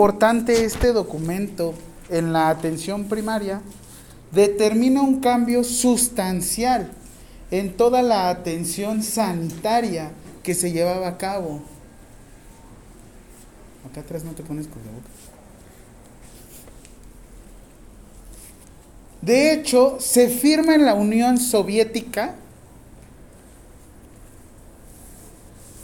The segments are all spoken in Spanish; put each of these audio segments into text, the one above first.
importante este documento en la atención primaria, determina un cambio sustancial en toda la atención sanitaria que se llevaba a cabo. Acá atrás no te pones boca. De hecho, se firma en la Unión Soviética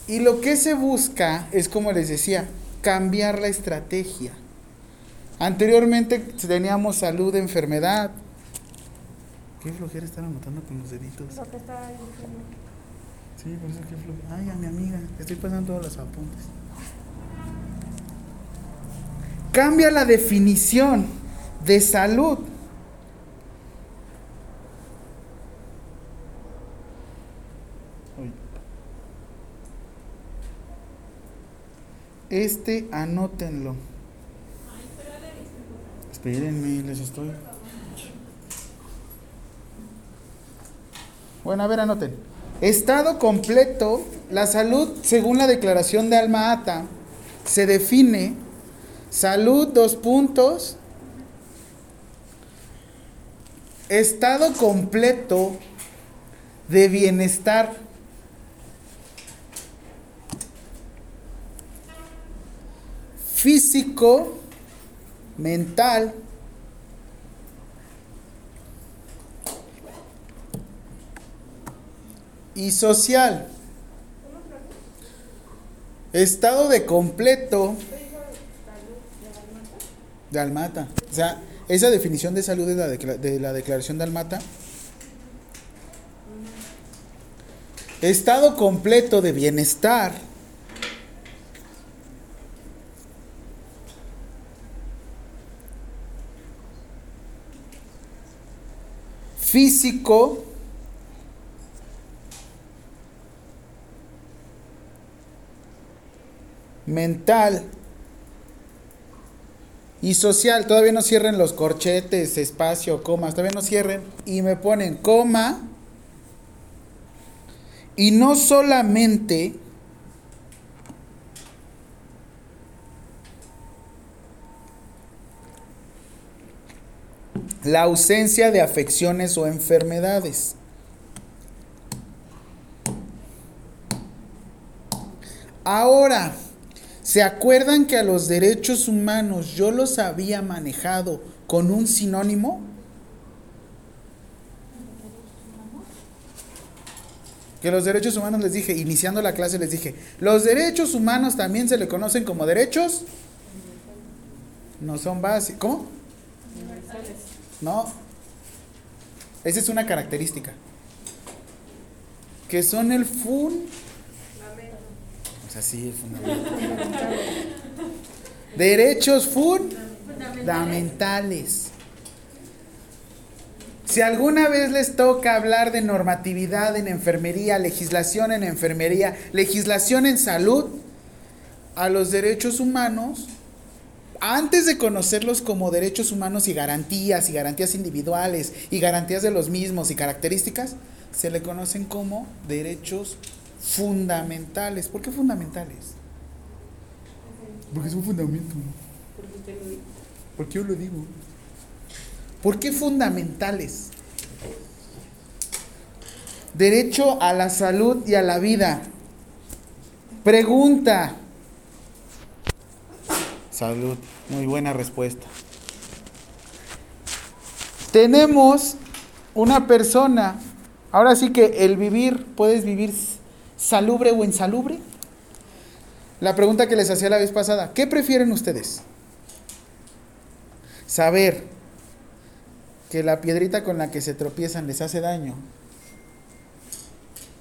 y lo que se busca es, como les decía, cambiar la estrategia. Anteriormente teníamos salud, enfermedad. Qué flojera estar anotando con los deditos. Lo que está Sí, por eso qué flojera. Ay, a mi amiga, estoy pasando todos los apuntes. Cambia la definición de salud. Este anótenlo. Espérenme, les estoy. Bueno, a ver, anoten. Estado completo, la salud, según la declaración de Alma Ata, se define salud, dos puntos. Estado completo de bienestar. Físico, mental, y social. Estado de completo de Almata. O sea, esa definición de salud de la, de la declaración de Almata. Estado completo de bienestar físico, mental y social. Todavía no cierren los corchetes, espacio, comas, todavía no cierren. Y me ponen coma. Y no solamente la ausencia de afecciones o enfermedades. Ahora, ¿se acuerdan que a los derechos humanos yo los había manejado con un sinónimo? Que los derechos humanos les dije, iniciando la clase les dije, los derechos humanos también se le conocen como derechos. No son básicos. ¿Cómo? No. Esa es una característica. Que son el fun. O sea, sí, fundamental. Derechos fundamentales. Si alguna vez les toca hablar de normatividad en enfermería, legislación en enfermería, legislación en salud, a los derechos humanos antes de conocerlos como derechos humanos y garantías, y garantías individuales, y garantías de los mismos y características, se le conocen como derechos fundamentales. ¿Por qué fundamentales? Porque es un fundamento. ¿Por qué yo lo digo? ¿Por qué fundamentales? Derecho a la salud y a la vida. Pregunta. Salud. Muy buena respuesta. Tenemos una persona, ahora sí que el vivir, ¿puedes vivir salubre o insalubre? La pregunta que les hacía la vez pasada, ¿qué prefieren ustedes? Saber que la piedrita con la que se tropiezan les hace daño.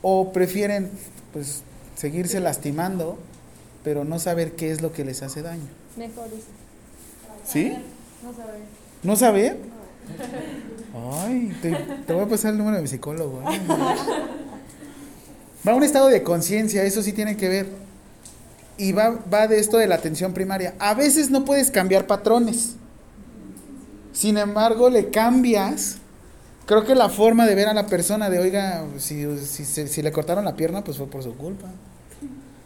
O prefieren pues seguirse lastimando, pero no saber qué es lo que les hace daño. Mejor eso. ¿Sí? No saber. ¿No saber? Ay, te, voy a pasar el número de mi psicólogo. ¿eh? Va a un estado de conciencia, eso sí tiene que ver. Y va, va de esto de la atención primaria. A veces no puedes cambiar patrones. Sin embargo, le cambias. Creo que la forma de ver a la persona de, oiga, si, si, si le cortaron la pierna, pues fue por su culpa.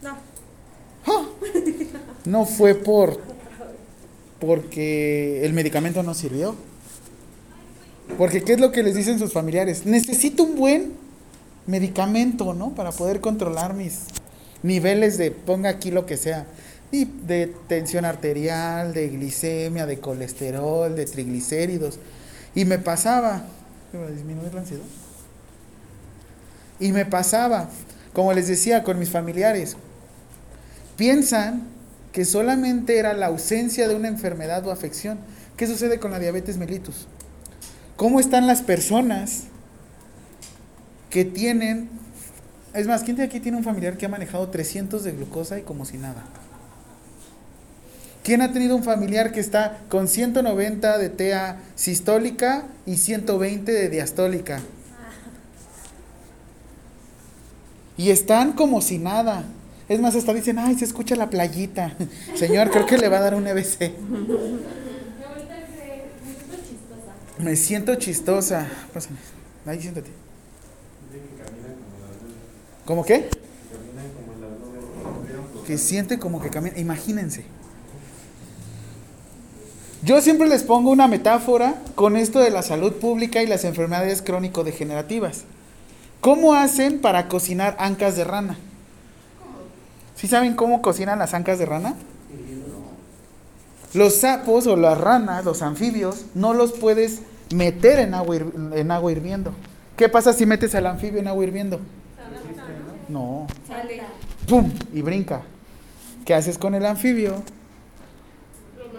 No. ¡Ah! No fue por porque el medicamento no sirvió. Porque ¿qué es lo que les dicen sus familiares? Necesito un buen medicamento, ¿no? Para poder controlar mis niveles de, ponga aquí lo que sea, y de tensión arterial, de glicemia, de colesterol, de triglicéridos. Y me pasaba, disminuir la ansiedad? Y me pasaba, como les decía, con mis familiares. Piensan que solamente era la ausencia de una enfermedad o afección. ¿Qué sucede con la diabetes mellitus? ¿Cómo están las personas que tienen... Es más, ¿quién de aquí tiene un familiar que ha manejado 300 de glucosa y como si nada? ¿Quién ha tenido un familiar que está con 190 de TA sistólica y 120 de diastólica? Y están como si nada. Es más, hasta dicen, ay, se escucha la playita. Señor, creo que le va a dar un EBC. Me siento chistosa. Pásame. Ahí siéntate. ¿Cómo qué? Que siente como que camina. Imagínense. Yo siempre les pongo una metáfora con esto de la salud pública y las enfermedades crónico-degenerativas. ¿Cómo hacen para cocinar ancas de rana? ¿Sí saben cómo cocinan las ancas de rana? Los sapos o las ranas, los anfibios, no los puedes meter en agua, en agua hirviendo. ¿Qué pasa si metes al anfibio en agua hirviendo? No. ¡Pum! Y brinca. ¿Qué haces con el anfibio?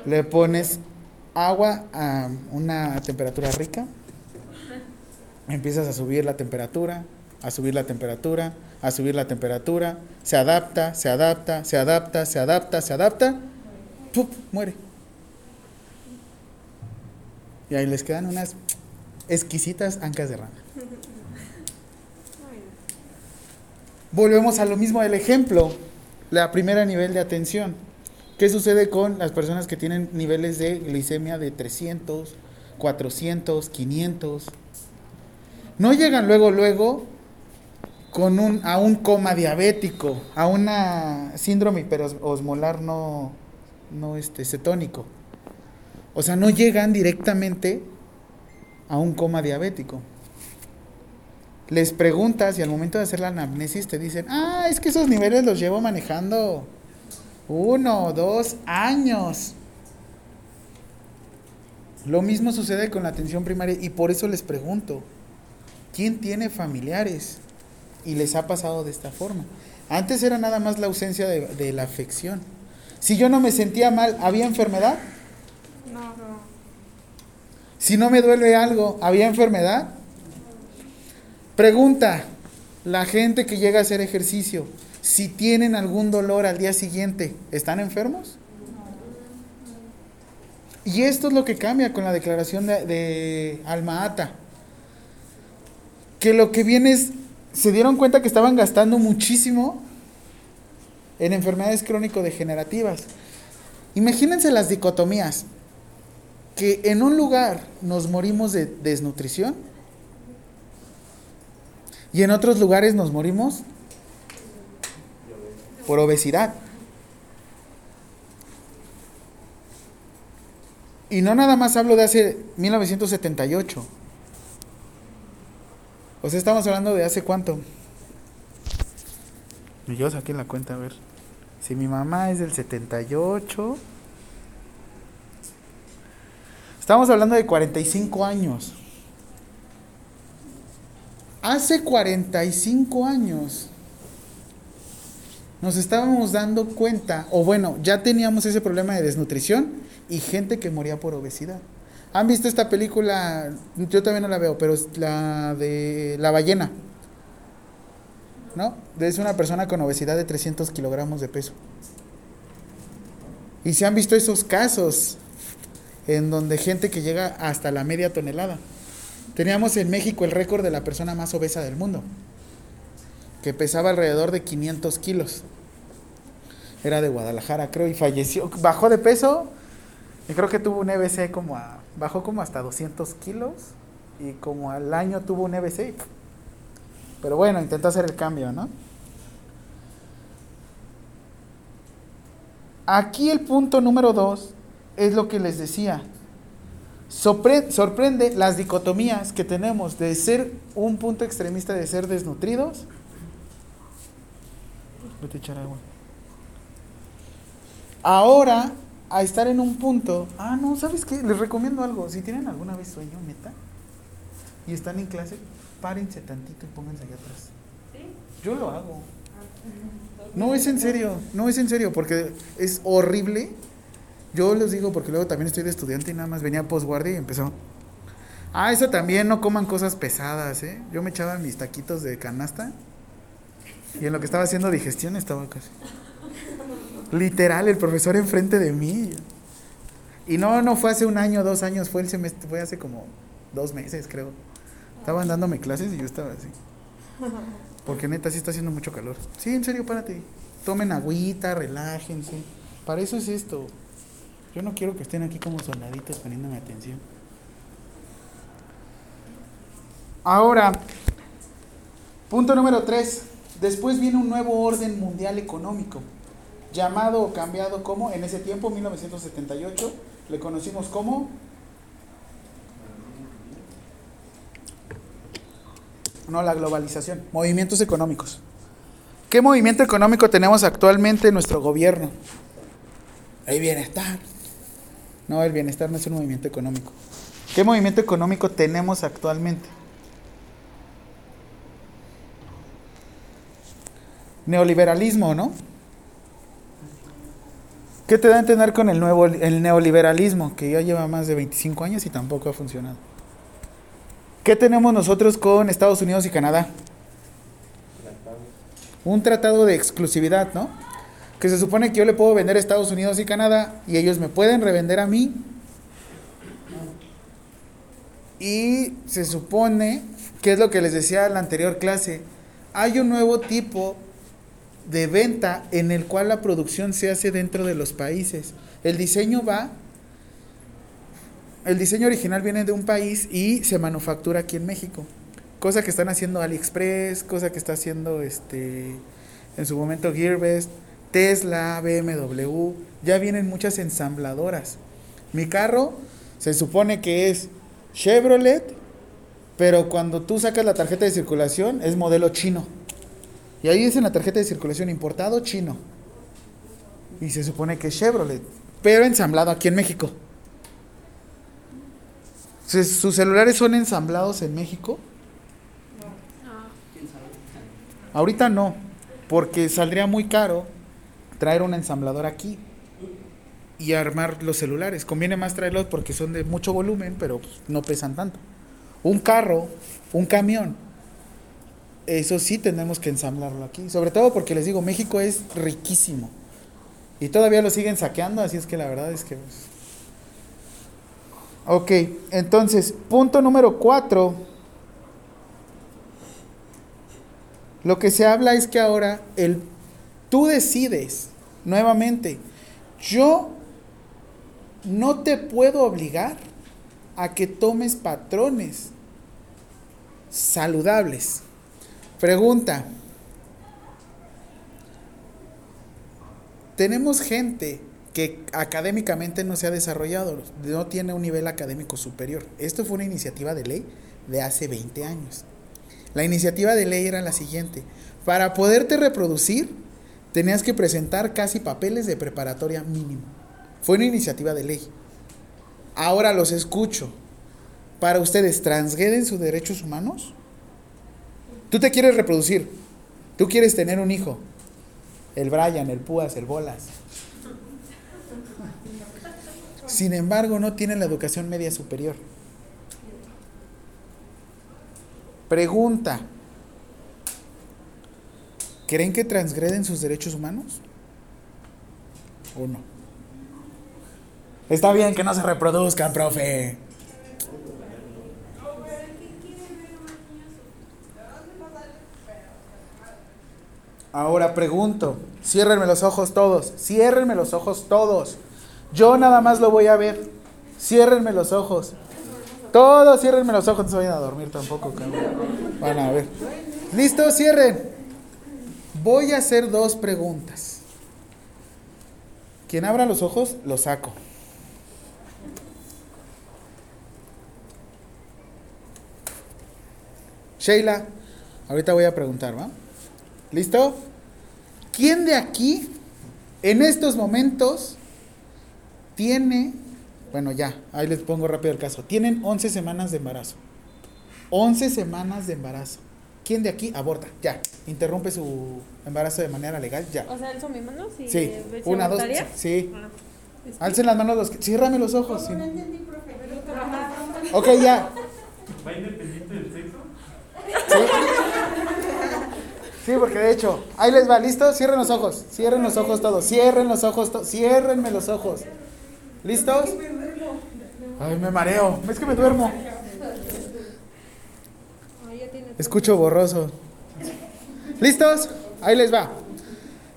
Le pones agua a una temperatura rica, empiezas a subir la temperatura, a subir la temperatura, a subir la temperatura, se adapta, se adapta, se adapta, se adapta, se adapta, muere. Y ahí les quedan unas exquisitas ancas de rana. Volvemos a lo mismo del ejemplo, la primera nivel de atención. ¿Qué sucede con las personas que tienen niveles de glicemia de 300, 400, 500? No llegan luego, luego con un, a un coma diabético, a una síndrome hiperosmolar no, no este, cetónico. O sea, no llegan directamente a un coma diabético. Les preguntas y al momento de hacer la anamnesis te dicen, ah, es que esos niveles los llevo manejando uno, dos años. Lo mismo sucede con la atención primaria y por eso les pregunto, ¿quién tiene familiares? Y les ha pasado de esta forma. Antes era nada más la ausencia de, la afección. Si yo no me sentía mal, ¿había enfermedad? No, no. Si no me duele algo, ¿había enfermedad? Pregunta, la gente que llega a hacer ejercicio, si tienen algún dolor al día siguiente, ¿están enfermos? Y esto es lo que cambia con la declaración de, de Alma Que lo que viene es, se dieron cuenta que estaban gastando muchísimo en enfermedades crónico-degenerativas. Imagínense las dicotomías. Que en un lugar nos morimos de desnutrición y en otros lugares nos morimos por obesidad. Y no nada más hablo de hace 1978. O sea, estamos hablando de hace cuánto. Yo saqué la cuenta, a ver. Si mi mamá es del 78. Estamos hablando de 45 años. Hace 45 años nos estábamos dando cuenta, o bueno, ya teníamos ese problema de desnutrición y gente que moría por obesidad. ¿Han visto esta película? Yo también no la veo, pero la de La ballena. ¿No? Es una persona con obesidad de 300 kilogramos de peso. Y se han visto esos casos en donde gente que llega hasta la media tonelada. Teníamos en México el récord de la persona más obesa del mundo que pesaba alrededor de 500 kilos. Era de Guadalajara, creo, y falleció. Bajó de peso y creo que tuvo un EBC como a. Bajó como hasta 200 kilos y como al año tuvo un EBC. Pero bueno, intentó hacer el cambio, ¿no? Aquí el punto número dos es lo que les decía. sorprende las dicotomías que tenemos de ser un punto extremista de ser desnutridos. Ahora, a estar en un punto. Ah, no, ¿sabes qué? Les recomiendo algo. Si tienen alguna vez sueño, neta, y están en clase, párense tantito y pónganse allá atrás. Yo lo hago. No es en serio, no es en serio, porque es horrible. Yo les digo porque luego también estoy de estudiante y nada más venía postguardia y empezó. Ah, eso también, no coman cosas pesadas, ¿eh? Yo me echaba mis taquitos de canasta y en lo que estaba haciendo digestión estaba casi. Literal, el profesor enfrente de mí. Y no, no fue hace un año, dos años, fue el semestre, fue hace como dos meses, creo. Estaban dándome clases y yo estaba así. Porque neta, sí está haciendo mucho calor. Sí, en serio, párate. Tomen agüita, relájense. Para eso es esto. Yo no quiero que estén aquí como soldaditos poniéndome atención. Ahora, punto número tres. Después viene un nuevo orden mundial económico, llamado o cambiado como, en ese tiempo, 1978, le conocimos como no la globalización, movimientos económicos. ¿Qué movimiento económico tenemos actualmente en nuestro gobierno? El bienestar. No, el bienestar no es un movimiento económico. ¿Qué movimiento económico tenemos actualmente? Neoliberalismo, ¿no? ¿Qué te da a entender con el nuevo el neoliberalismo que ya lleva más de 25 años y tampoco ha funcionado? ¿Qué tenemos nosotros con Estados Unidos y Canadá? Un tratado de exclusividad, ¿no? Que se supone que yo le puedo vender a Estados Unidos y Canadá y ellos me pueden revender a mí. Y se supone, que es lo que les decía en la anterior clase, hay un nuevo tipo de venta en el cual la producción se hace dentro de los países. El diseño va el diseño original viene de un país y se manufactura aquí en México. Cosa que están haciendo AliExpress, cosa que está haciendo este en su momento Gearbest, Tesla, BMW, ya vienen muchas ensambladoras. Mi carro se supone que es Chevrolet, pero cuando tú sacas la tarjeta de circulación es modelo chino. Y ahí dice en la tarjeta de circulación importado chino. Y se supone que es Chevrolet, pero ensamblado aquí en México. ¿Sus celulares son ensamblados en México? No. Ahorita no, porque saldría muy caro traer un ensamblador aquí y armar los celulares. Conviene más traerlos porque son de mucho volumen, pero pues, no pesan tanto. Un carro, un camión, eso sí tenemos que ensamblarlo aquí. Sobre todo porque les digo, México es riquísimo. Y todavía lo siguen saqueando, así es que la verdad es que pues, Ok, entonces, punto número cuatro. Lo que se habla es que ahora el, tú decides nuevamente. Yo no te puedo obligar a que tomes patrones saludables. Pregunta. Tenemos gente que académicamente no se ha desarrollado, no tiene un nivel académico superior. Esto fue una iniciativa de ley de hace 20 años. La iniciativa de ley era la siguiente, para poderte reproducir tenías que presentar casi papeles de preparatoria mínimo. Fue una iniciativa de ley. Ahora los escucho. Para ustedes, ¿transgreden sus derechos humanos? Tú te quieres reproducir. Tú quieres tener un hijo. El Brian, el Púas, el Bolas sin embargo, no tienen la educación media superior. Pregunta. ¿Creen que transgreden sus derechos humanos? ¿O no? Está bien que no se reproduzcan, profe. Ahora pregunto, ciérrenme los ojos todos, ciérrenme los ojos todos. Yo nada más lo voy a ver. Ciérrenme los ojos. Todos ciérrenme los ojos, no se vayan a dormir tampoco, cabrón. Van a ver. Listo, cierren. Voy a hacer dos preguntas. Quien abra los ojos, lo saco. Sheila, ahorita voy a preguntar, ¿va? ¿Listo? ¿Quién de aquí, en estos momentos, tiene, bueno ya, ahí les pongo rápido el caso, tienen 11 semanas de embarazo? 11 semanas de embarazo. ¿Quién de aquí aborta? Ya, interrumpe su embarazo de manera legal, ya. O sea, alzo mi mano si Sí, una, dos, voluntaria? sí. Ah, es que- Alcen las manos los que... Ciérrame los ojos. sí. Ajá. Ok, ya. ¿Va independiente del sexo? Sí, porque de hecho, ahí les va, ¿listo? Cierren los ojos, cierren los ojos todos, cierren los ojos todos, ciérrenme los ojos. ¿Listos? Ay, me mareo, es que me duermo. Escucho borroso. ¿Listos? Ahí les va.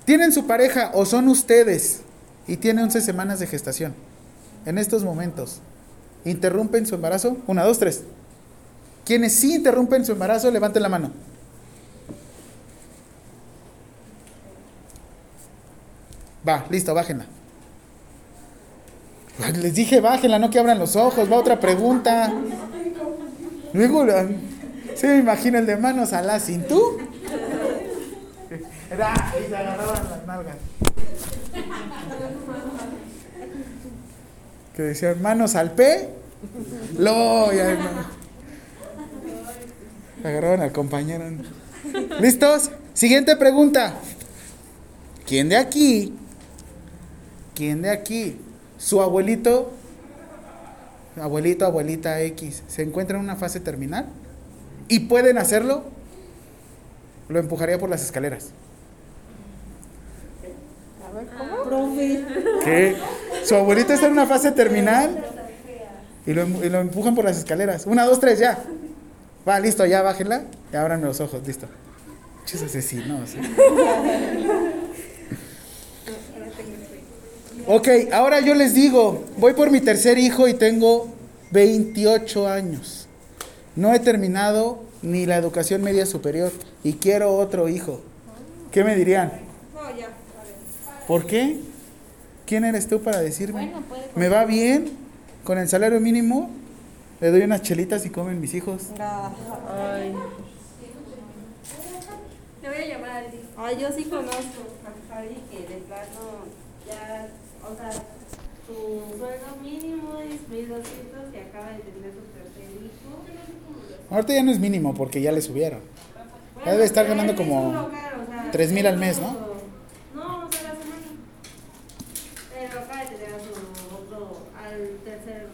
Tienen su pareja o son ustedes y tiene 11 semanas de gestación. En estos momentos, ¿interrumpen su embarazo? Una, dos, tres. Quienes sí interrumpen su embarazo, levanten la mano. Va, listo, bájenla. Ay, Les dije bájenla, no que abran los ojos. Va otra pregunta. Luego, se me imagina el de manos a la cintura. Era, y se agarraban las nalgas. Que decían manos al P. Lo, no. Agarraban al compañero. ¿Listos? Siguiente pregunta. ¿Quién de aquí? ¿Quién de aquí? Su abuelito, abuelito, abuelita X, se encuentra en una fase terminal y pueden hacerlo, lo empujaría por las escaleras. A ver, ¿cómo? ¿Qué? Su abuelito está en una fase terminal y lo, y lo empujan por las escaleras. Una, dos, tres, ya. Va, listo, ya bájenla y abran los ojos, listo. Chis asesinos. ¿eh? Ok, ahora yo les digo, voy por mi tercer hijo y tengo 28 años. No he terminado ni la educación media superior y quiero otro hijo. ¿Qué me dirían? No, ya. ¿Por qué? ¿Quién eres tú para decirme? Bueno, puede ¿Me va bien? Con el salario mínimo le doy unas chelitas y comen mis hijos. Ay. Te voy a llamar al día. Ay, yo sí conozco. A Javi que de plano ya, o sea, su sueldo mínimo es 1200 y acaba de tener su tercer hijo. Ahorita ya no es mínimo porque ya le subieron. Bueno, debe estar ganando como local, o sea, 3,000 al mes, ¿no? No, o sea, la semana. Pero acaba de tener a su otro, al tercer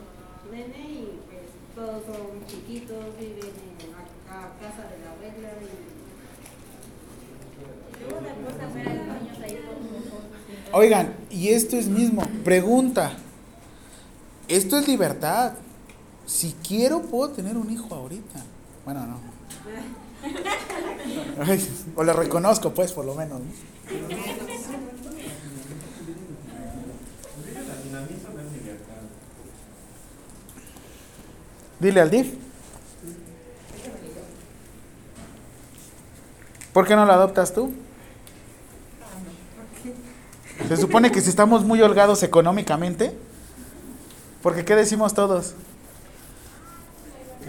nene y pues todos son chiquitos, viven en la ca- casa de la regla y... Y luego después a ver a los niños ahí con. Oigan, y esto es mismo. Pregunta. Esto es libertad. Si quiero, puedo tener un hijo ahorita. Bueno, no. O lo reconozco, pues, por lo menos. La. Dile al DIF. ¿Por qué no lo adoptas tú? Se supone que si estamos muy holgados económicamente, porque ¿qué decimos todos?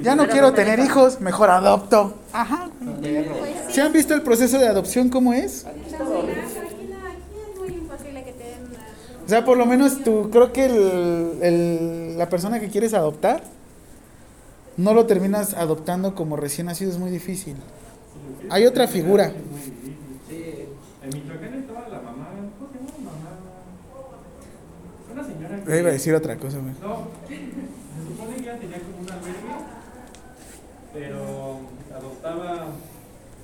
Ya no quiero tener hijos, mejor adopto. Ajá. ¿Se han visto el proceso de adopción cómo es? O sea, por lo menos tú, creo que el- el- la persona que quieres adoptar, no lo terminas adoptando como recién nacido, es muy difícil. Hay otra figura. En Michoacán estaba la mamá, ¿cómo se llama la mamá? Una. Le iba a decir otra cosa, güey. No, se supone que ella tenía como un albergue, pero adoptaba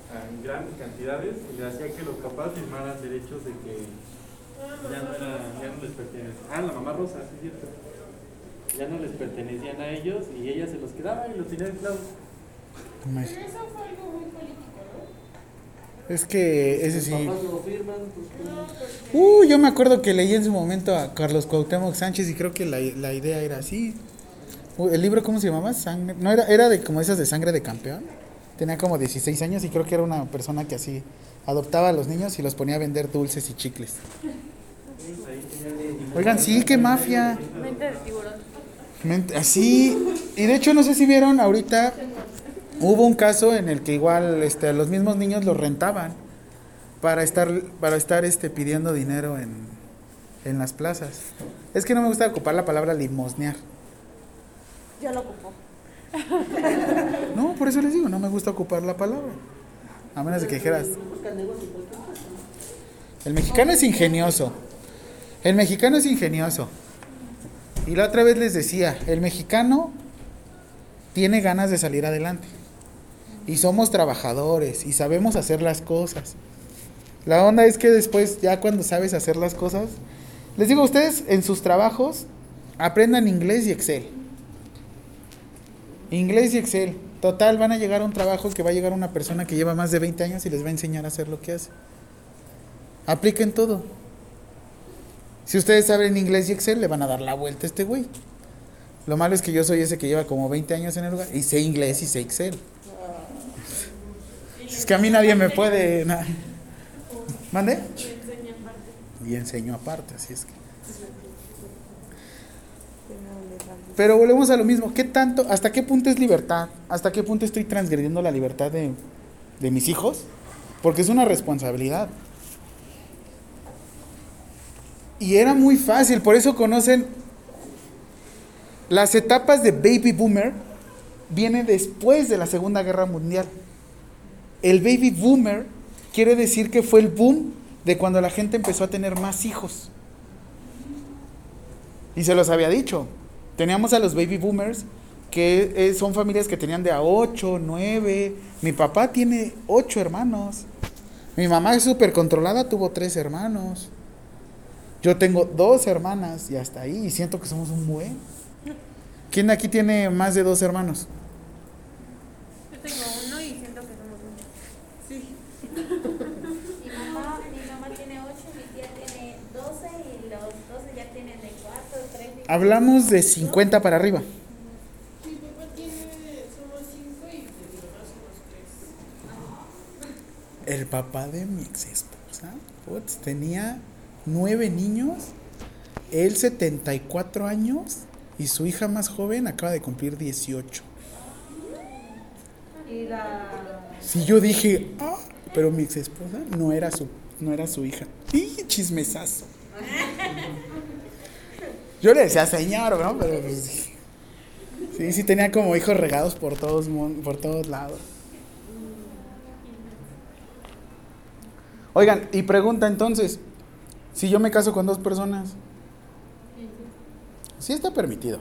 en grandes cantidades y le hacía que los papás firmaran derechos de que ya no, era, ya no les pertenecían. Ah, la mamá Rosa, sí es cierto. Ya no les pertenecían a ellos y ella se los quedaba y los tenía esclavos. Imag- Es que ese sí. No firman, pues Uh, yo me acuerdo que leí en su momento a Carlos Cuauhtémoc Sánchez y creo que la, la idea era así. Uh, ¿El libro cómo se llamaba? Sangre. No, era, era de como esas de sangre de campeón. Tenía como 16 años y creo que era una persona que así adoptaba a los niños y los ponía a vender dulces y chicles. Oigan, sí, qué mafia. Mente de tiburón. Mente- Así. Y de hecho, no sé si vieron ahorita Hubo un caso en el que igual este, los mismos niños los rentaban para estar, para estar este, pidiendo dinero en, en las plazas. Es que no me gusta ocupar la palabra limosnear. Ya lo ocupó. No, por eso les digo, no me gusta ocupar la palabra. A menos de que dijeras. El mexicano es ingenioso. El mexicano es ingenioso. Y la otra vez les decía, el mexicano tiene ganas de salir adelante. Y somos trabajadores y sabemos hacer las cosas. La onda es que después, ya cuando sabes hacer las cosas, les digo a ustedes, en sus trabajos, aprendan inglés y Excel. Inglés y Excel. Total, van a llegar a un trabajo que va a llegar una persona que lleva más de 20 años y les va a enseñar a hacer lo que hace. Apliquen todo. Si ustedes saben inglés y Excel, le van a dar la vuelta a este güey. Lo malo es que yo soy ese que lleva como 20 años en el lugar y sé inglés y sé Excel. Es que a mí nadie me puede. ¿Mande? Y enseño aparte, así es que. Pero volvemos a lo mismo. ¿Qué tanto, hasta qué punto es libertad? ¿Hasta qué punto estoy transgrediendo la libertad de, de mis hijos? Porque es una responsabilidad. Y era muy fácil, por eso conocen las etapas de Baby Boomer, viene después de la Segunda Guerra Mundial. El Baby Boomer quiere decir que fue el boom de cuando la gente empezó a tener más hijos. Y se los había dicho. Teníamos a los baby boomers, que eh, son familias que tenían de a 8, 9. Mi papá tiene 8 hermanos. Mi mamá es súper controlada, tuvo 3 hermanos. Yo tengo dos hermanas y hasta ahí. Y siento que somos un buen. ¿Quién de aquí tiene más de dos hermanos? Yo tengo uno y siento que somos uno. Sí. Mi mamá, mi mamá tiene 8, mi tía tiene 12 y los 12 ya tienen de 4, 3 y Hablamos de 50 para arriba. Mi papá tiene, somos cinco y de mi somos tres. El papá de mi ex esposa putz, tenía nueve niños, él 74 años y su hija más joven acaba de cumplir 18. Y la. Si yo dije, ah, pero mi ex esposa no era su, no era su hija. ¡Y chismesazo! Yo le decía señor, ¿no? Pero pues, sí, sí tenía como hijos regados por todos, por todos lados. Oigan, y pregunta entonces, si yo me caso con dos personas, sí está permitido.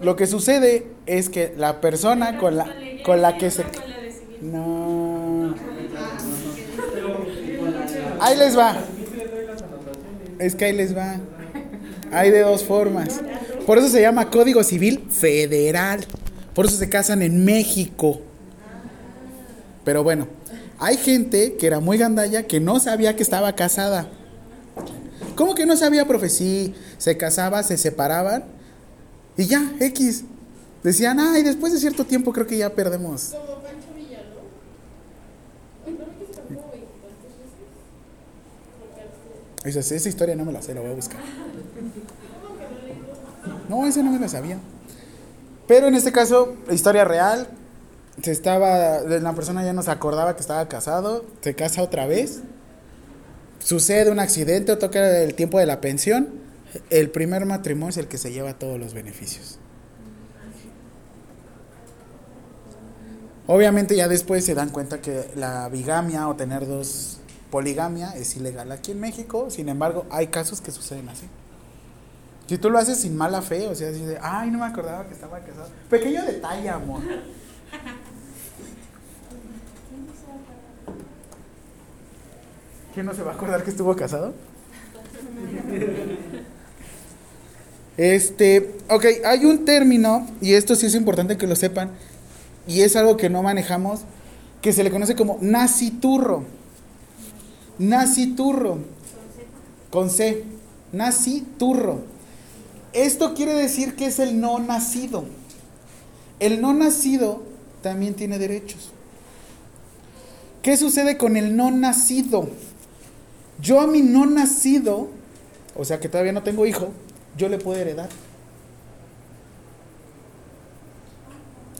Lo que sucede es que la persona con la, con la que se... No. Ahí les va. Es que ahí les va. Hay de dos formas. Por eso se llama Código Civil Federal. Por eso se casan en México. Pero bueno, hay gente que era muy gandalla que no sabía que estaba casada. ¿Cómo que no sabía, profe? Sí, se casaba, se separaban y ya, X. Decían, ay, después de cierto tiempo creo que ya perdemos. Como Pancho Villa, ¿no? Ay, no, que está como veintitantos esa historia no me la sé, la voy a buscar. No, esa no me la sabía. Pero en este caso, historia real. Se estaba, la persona ya no se acordaba que estaba casado, se casa otra vez. Sucede un accidente o toca el tiempo de la pensión. El primer matrimonio es el que se lleva todos los beneficios. Obviamente ya después se dan cuenta que la bigamia o tener dos poligamia es ilegal aquí en México, sin embargo hay casos que suceden así. Si tú lo haces sin mala fe, o sea, así de, ay, no me acordaba que estaba casado. Pequeño detalle, amor. ¿Quién no se va a acordar que estuvo casado? Este, ok, hay un término, y esto sí es importante que lo sepan, y es algo que no manejamos, que se le conoce como naciturro. Naciturro. Con C. Naciturro. Esto quiere decir que es el no nacido. El no nacido también tiene derechos. ¿Qué sucede con el no nacido? Yo a mi no nacido, o sea que todavía no tengo hijo, yo le puedo heredar.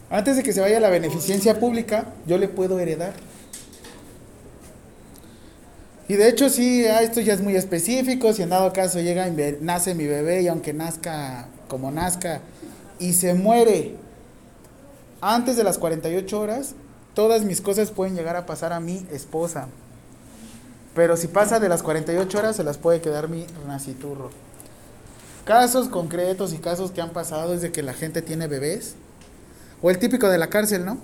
Antes de que se vaya a la beneficencia pública, yo le puedo heredar. Y de hecho sí, ah, esto ya es muy específico, si en dado caso llega, nace mi bebé y aunque nazca como nazca y se muere antes de las 48 horas, todas mis cosas pueden llegar a pasar a mi esposa. Pero si pasa de las 48 horas, se las puede quedar mi naciturro. Casos concretos y casos que han pasado es de que la gente tiene bebés. O el típico de la cárcel, ¿no?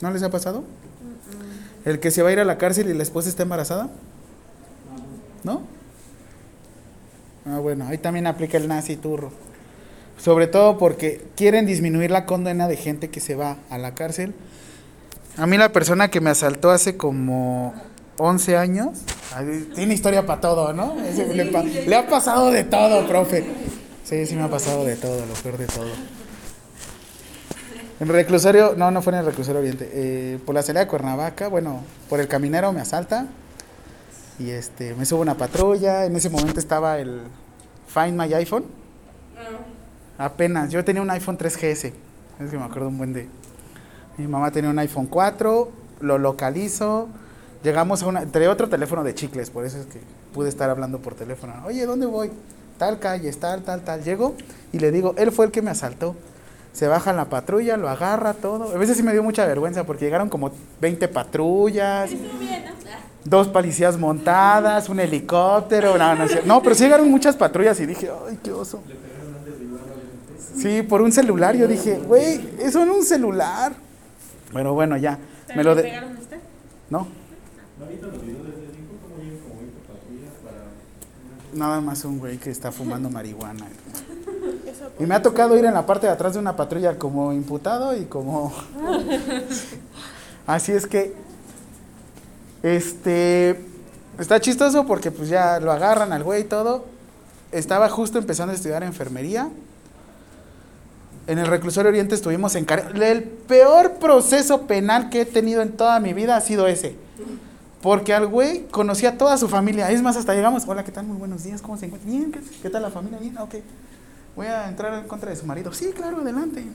¿No les ha pasado? El que se va a ir a la cárcel y la esposa está embarazada. ¿No? Ah, bueno, ahí también aplica el naciturro. Sobre todo porque quieren disminuir la condena de gente que se va a la cárcel. A mí la persona que me asaltó hace como 11 años, tiene historia para todo, ¿no? Ese le, pa- le ha pasado de todo, profe. Sí, sí me ha pasado de todo, lo peor de todo. En reclusorio, no, no fue en el reclusorio oriente, eh, por la salida de Cuernavaca, bueno, por el caminero me asalta y este, me subo a una patrulla, en ese momento estaba el Find My iPhone, apenas, yo tenía un iPhone 3GS, es que me acuerdo un buen de... Mi mamá tenía un iPhone 4, lo localizo, llegamos a una, entre otro teléfono de chicles, por eso es que pude estar hablando por teléfono. Oye, ¿dónde voy? Tal calle, tal, tal, tal. Llego y le digo, él fue el que me asaltó. Se baja en la patrulla, lo agarra todo. A veces sí me dio mucha vergüenza porque llegaron como 20 patrullas, bien, ¿no? Dos policías montadas, un helicóptero. No, pero sí llegaron muchas patrullas y dije, ay, qué oso. Sí, por un celular. Yo dije, güey, eso es un celular. Pero bueno, ya. ¿Pero Me lo de... pegaron a usted? No, ¿No viste los videos de ese tipo? ¿Cómo llegan como 20 patrullas para.? nada más un güey que está fumando marihuana. Y me ha tocado ir en la parte de atrás de una patrulla como imputado y como... Así es que, este, está chistoso porque pues ya lo agarran al güey y todo. Estaba justo empezando a estudiar enfermería. En el reclusorio oriente estuvimos en... El peor proceso penal que he tenido en toda mi vida ha sido ese. Porque al güey conocía a toda su familia. Es más, hasta llegamos, hola, ¿qué tal? Muy buenos días, ¿cómo se encuentra? Bien, ¿qué, qué tal la familia? Bien, ok. Voy a entrar en contra de su marido. Sí, claro, adelante.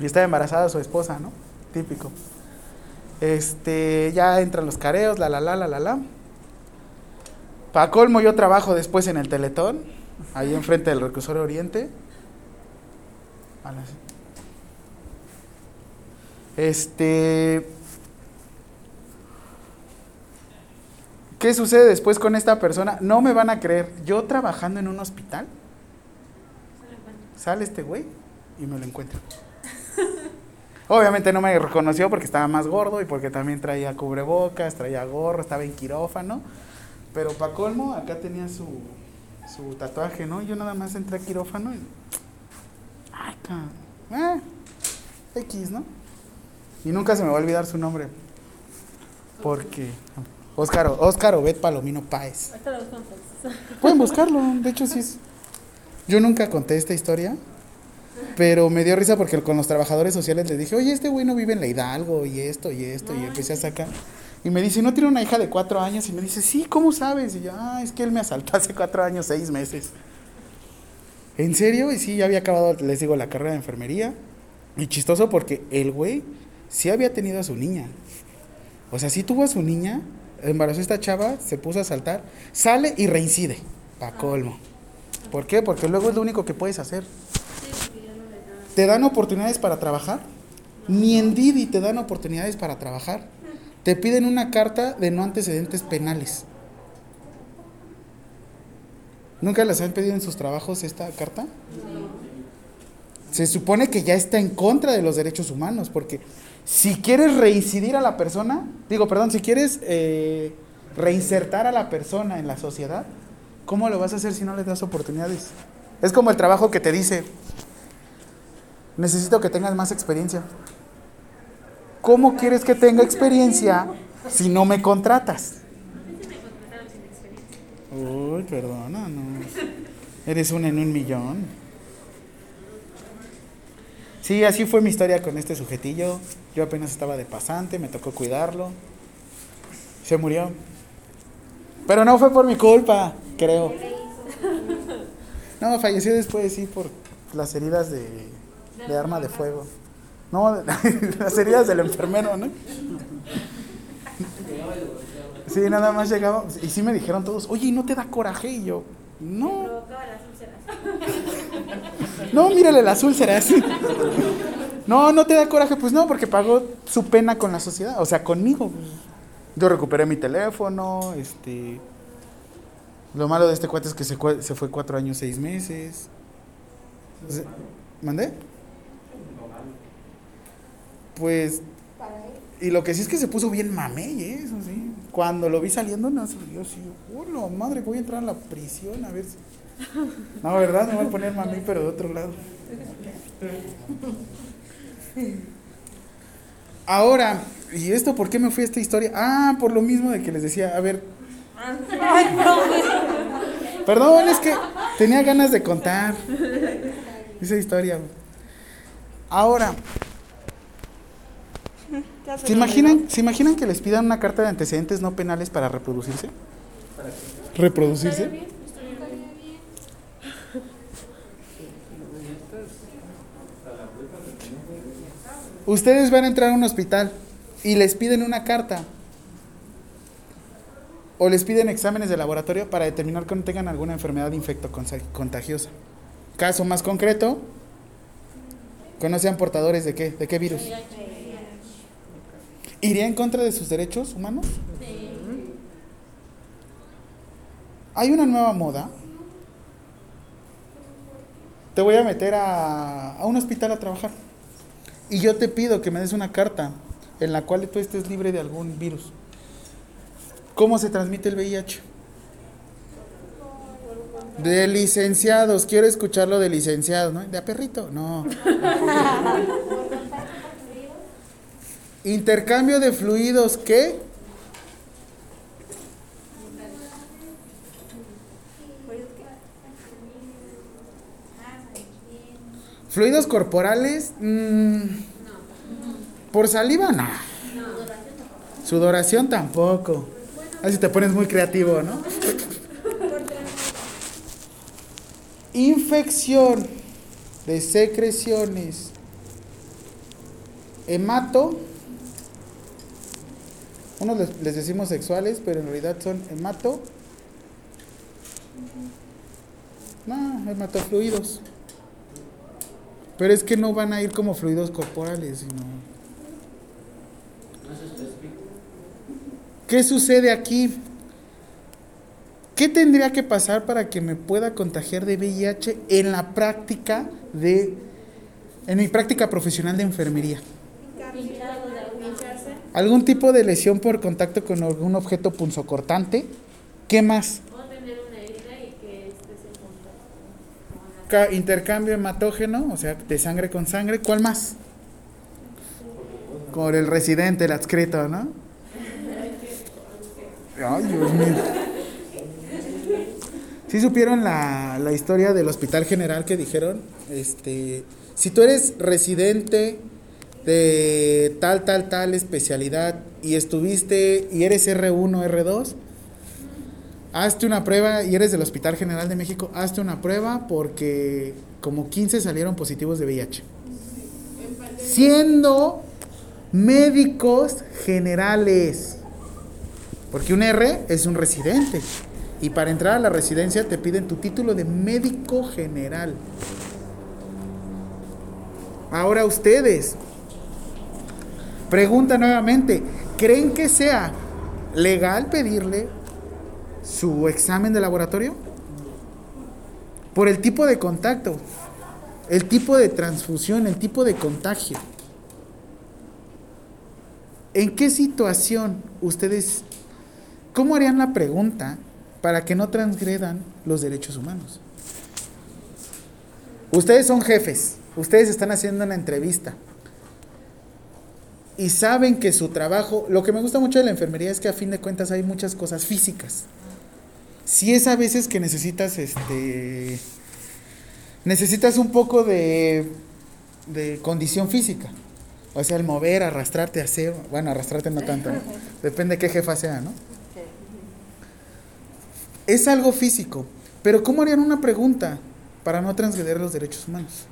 Y está embarazada su esposa, ¿no? Típico. Este, ya entran los careos, la, la, la, la, la, la. Pa' colmo, yo trabajo después en el Teletón, ahí enfrente del reclusorio Oriente. Este. ¿Qué sucede después con esta persona? No me van a creer. Yo trabajando en un hospital, sale este güey y me lo encuentro. Obviamente no me reconoció porque estaba más gordo y porque también traía cubrebocas, traía gorro, estaba en quirófano. Pero para colmo, acá tenía su, su tatuaje, ¿no? Yo nada más entré a quirófano y. Ay, eh, X, ¿no? Y nunca se me va a olvidar su nombre. Porque. Óscar, Óscar Obed Palomino Páez. Pueden buscarlo, de hecho sí es. Yo nunca conté esta historia, pero me dio risa porque con los trabajadores sociales les dije, oye, este güey no vive en la Hidalgo y esto y esto, y empecé a sacar. Y me dice, ¿no tiene una hija de cuatro años? Y me dice, sí, ¿cómo sabes? Y yo, ah, es que él me asaltó hace cuatro años, seis meses. ¿En serio? Y sí, ya había acabado, les digo, la carrera de enfermería. Y chistoso porque el güey sí había tenido a su niña. O sea, sí tuvo a su niña, embarazó a esta chava, se puso a saltar, sale y reincide. Pa' colmo. ¿Por qué? Porque luego es lo único que puedes hacer. Te dan oportunidades para trabajar. Ni en Didi te dan oportunidades para trabajar. Te piden una carta de no antecedentes penales. ¿Nunca les han pedido en sus trabajos esta carta? Se supone que ya está en contra de los derechos humanos, porque si quieres reincidir a la persona, digo, perdón, si quieres eh, reinsertar a la persona en la sociedad, ¿cómo lo vas a hacer si no le das oportunidades? Es como el trabajo que te dice, necesito que tengas más experiencia. ¿Cómo quieres que tenga experiencia si no me contratas? Uy, perdona, no. Eres un en un millón. Sí, así fue mi historia con este sujetillo. Yo apenas estaba de pasante, me tocó cuidarlo. Se murió. Pero no fue por mi culpa, creo. No, falleció después, sí, por las heridas de, de arma de fuego. No, las heridas del enfermero, ¿no? Sí, nada más llegaba. Y sí me dijeron todos, oye, ¿y no te da coraje? Y yo, no. No, mírale las úlceras. No, no te da coraje. Pues no, porque pagó su pena con la sociedad, o sea, conmigo. Yo recuperé mi teléfono, este... Lo malo de este cuate es que se, fue cuatro años, seis meses. Se- ¿Mandé? Pues... Y lo que sí es que se puso bien mamey, ¿eh? eso sí. Cuando lo vi saliendo, no, yo sí, hola madre, voy a entrar a la prisión a ver si... No, ¿verdad? Me voy a poner mamey, pero de otro lado. Ahora, ¿y esto por qué me fui a esta historia? Ah, por lo mismo de que les decía, a ver. Perdón, es que tenía ganas de contar esa historia. Ahora, ¿se imaginan, ¿se imaginan que les pidan una carta de antecedentes no penales para reproducirse? ¿Reproducirse? Ustedes van a entrar a un hospital y les piden una carta o les piden exámenes de laboratorio para determinar que no tengan alguna enfermedad infectocontagiosa. Caso más concreto, que no sean portadores de qué, de qué virus. ¿Iría en contra de sus derechos humanos? Hay una nueva moda. Te voy a meter a, a un hospital a trabajar. Y yo te pido que me des una carta en la cual tú estés libre de algún virus. ¿Cómo se transmite el VIH? De licenciados, quiero escucharlo de licenciados, ¿no? De a perrito, no. Intercambio de fluidos, ¿qué? Fluidos corporales, mm, por saliva, no. Sudoración tampoco. Así te pones muy creativo, ¿no? Infección de secreciones. Hemato. Unos les, les decimos sexuales, pero en realidad son hemato. No, hematofluidos. Pero es que no van a ir como fluidos corporales, sino. ¿Qué sucede aquí? ¿Qué tendría que pasar para que me pueda contagiar de VIH en la práctica de en mi práctica profesional de enfermería? ¿Algún tipo de lesión por contacto con algún objeto punzocortante? ¿Qué más? O tener una herida y que estés en contacto. Ca- Intercambio hematógeno, o sea, de sangre con sangre. ¿Cuál más? Con el residente, el adscrito, ¿no? Ay, Dios mío. ¿Sí supieron la, la historia del Hospital General que dijeron? Este, si tú eres residente de tal, tal, tal especialidad y estuviste y eres R1, R2, hazte una prueba y eres del Hospital General de México, hazte una prueba porque como 15 salieron positivos de VIH. Siendo médicos generales. Porque un R es un residente. Y para entrar a la residencia te piden tu título de médico general. Ahora ustedes, pregunta nuevamente, ¿creen que sea legal pedirle su examen de laboratorio? Por el tipo de contacto, el tipo de transfusión, el tipo de contagio. ¿En qué situación ustedes, cómo harían la pregunta para que no transgredan los derechos humanos? Ustedes son jefes, ustedes están haciendo una entrevista y saben que su trabajo, lo que me gusta mucho de la enfermería es que a fin de cuentas hay muchas cosas físicas. Si es a veces que necesitas este necesitas un poco de de condición física. O sea, el mover, arrastrarte, hacer, bueno, arrastrarte no tanto, ¿no? depende de qué jefa sea, ¿no? Es algo físico, pero ¿cómo harían una pregunta para no transgredir los derechos humanos?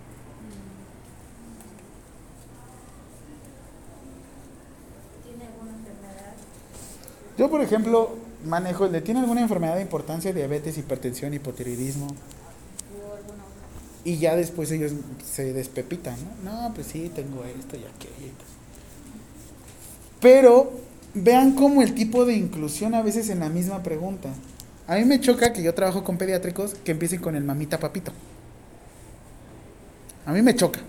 Yo, por ejemplo, manejo el de ¿tiene alguna enfermedad de importancia? Diabetes, hipertensión, hipotiroidismo. Y ya después ellos se despepitan, ¿no? No, pues sí, tengo esto y aquello. Pero vean cómo el tipo de inclusión a veces en la misma pregunta. A mí me choca que yo trabajo con pediátricos que empiecen con el mamita papito. A mí me choca.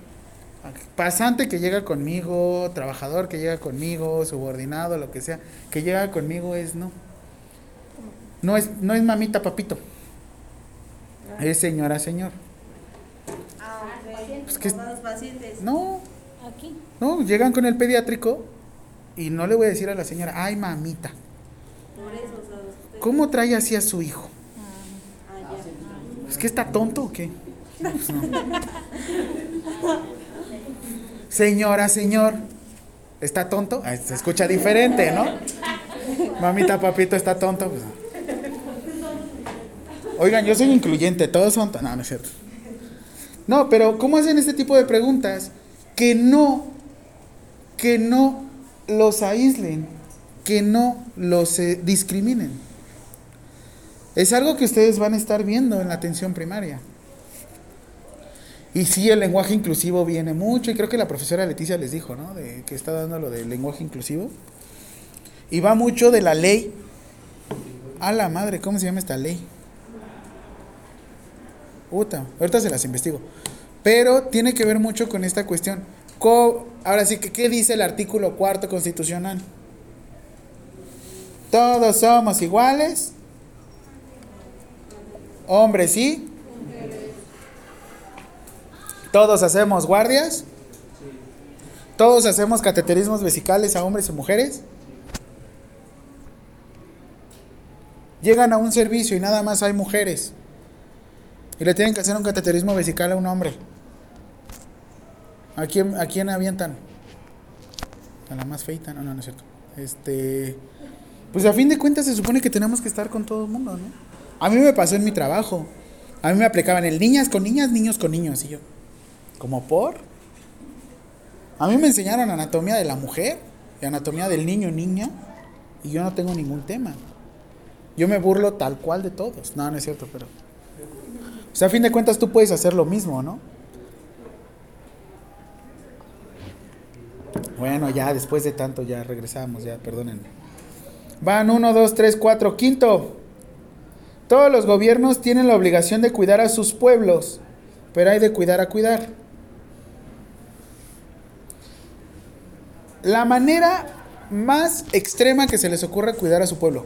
Pasante que llega conmigo, trabajador que llega conmigo, subordinado, lo que sea, que llega conmigo es no. No es, no es mamita papito. Es señora, señor. Ah. Pues que- pacientes. No, Aquí. no, llegan con el pediátrico y no le voy a decir a la señora, ay mamita, Por eso, o sea, usted- ¿cómo trae así a su hijo? Ah, ya. ¿Es que está tonto o qué? No, pues no. Señora, señor, ¿está tonto? Se escucha diferente, ¿no? Mamita, papito, ¿está tonto? Oigan, yo soy incluyente, todos son... ton- No, no es cierto. No, pero ¿cómo hacen este tipo de preguntas que no, que no los aíslen, que no los eh, discriminen? Es algo que ustedes van a estar viendo en la atención primaria. Y sí, el lenguaje inclusivo viene mucho, y creo que la profesora Leticia les dijo, ¿no? De, que está dando lo del lenguaje inclusivo. Y va mucho de la ley. A la madre, ¿cómo se llama esta ley? Puta, ahorita se las investigo. Pero tiene que ver mucho con esta cuestión. Ahora sí, ¿qué dice el artículo cuarto constitucional? Todos somos iguales. Hombres sí. Todos hacemos guardias. Todos hacemos cateterismos vesicales a hombres y mujeres. Llegan a un servicio y nada más hay mujeres. Y le tienen que hacer un cateterismo vesical a un hombre. ¿A quién, a quién avientan? A la más feita, no, no, no es cierto. Este. Pues a fin de cuentas se supone que tenemos que estar con todo el mundo, ¿no? A mí me pasó en mi trabajo. A mí me aplicaban el niñas con niñas, niños con niños. Y yo, ¿como por? A mí me enseñaron anatomía de la mujer y anatomía del niño niña. Y yo no tengo ningún tema. Yo me burlo tal cual de todos. No, no es cierto, pero. O sea, a fin de cuentas tú puedes hacer lo mismo, ¿no? Bueno, ya después de tanto ya regresamos, ya, perdónenme. Van uno, dos, tres, cuatro, quinto. Todos los gobiernos tienen la obligación de cuidar a sus pueblos, pero hay de cuidar a cuidar. La manera más extrema que se les ocurre cuidar a su pueblo.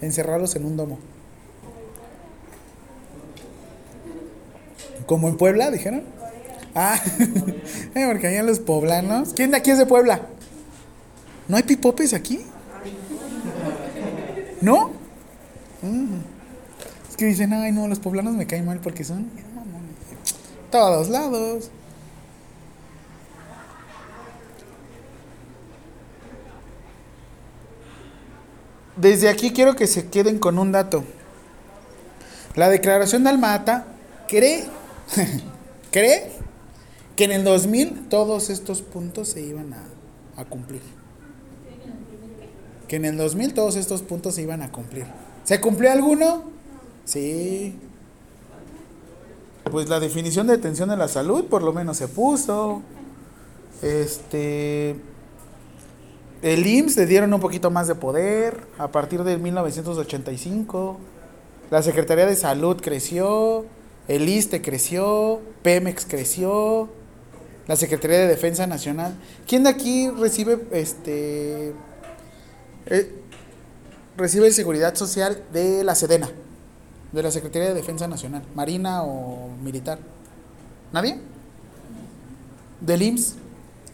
Encerrarlos en un domo. Como en Puebla, dijeron. Ah, eh, porque allá los poblanos. ¿Quién de aquí es de Puebla? ¿No hay pipopes aquí? ¿No? Mm. Que dicen, ay, no, los poblanos me caen mal porque son mamones". todos lados. Desde aquí quiero que se queden con un dato. La declaración de Almata cree, cree que en el 2000 todos estos puntos se iban a, a cumplir. Que en el 2000 todos estos puntos se iban a cumplir. ¿Se cumplió alguno? Sí. Pues la definición de atención de la salud por lo menos se puso. Este el IMSS le dieron un poquito más de poder a partir de 1985. La Secretaría de Salud creció, el ISTE creció, Pemex creció, la Secretaría de Defensa Nacional. ¿Quién de aquí recibe este eh, recibe seguridad social de la Sedena? De la Secretaría de Defensa Nacional, Marina o militar. ¿Nadie? Del IMSS,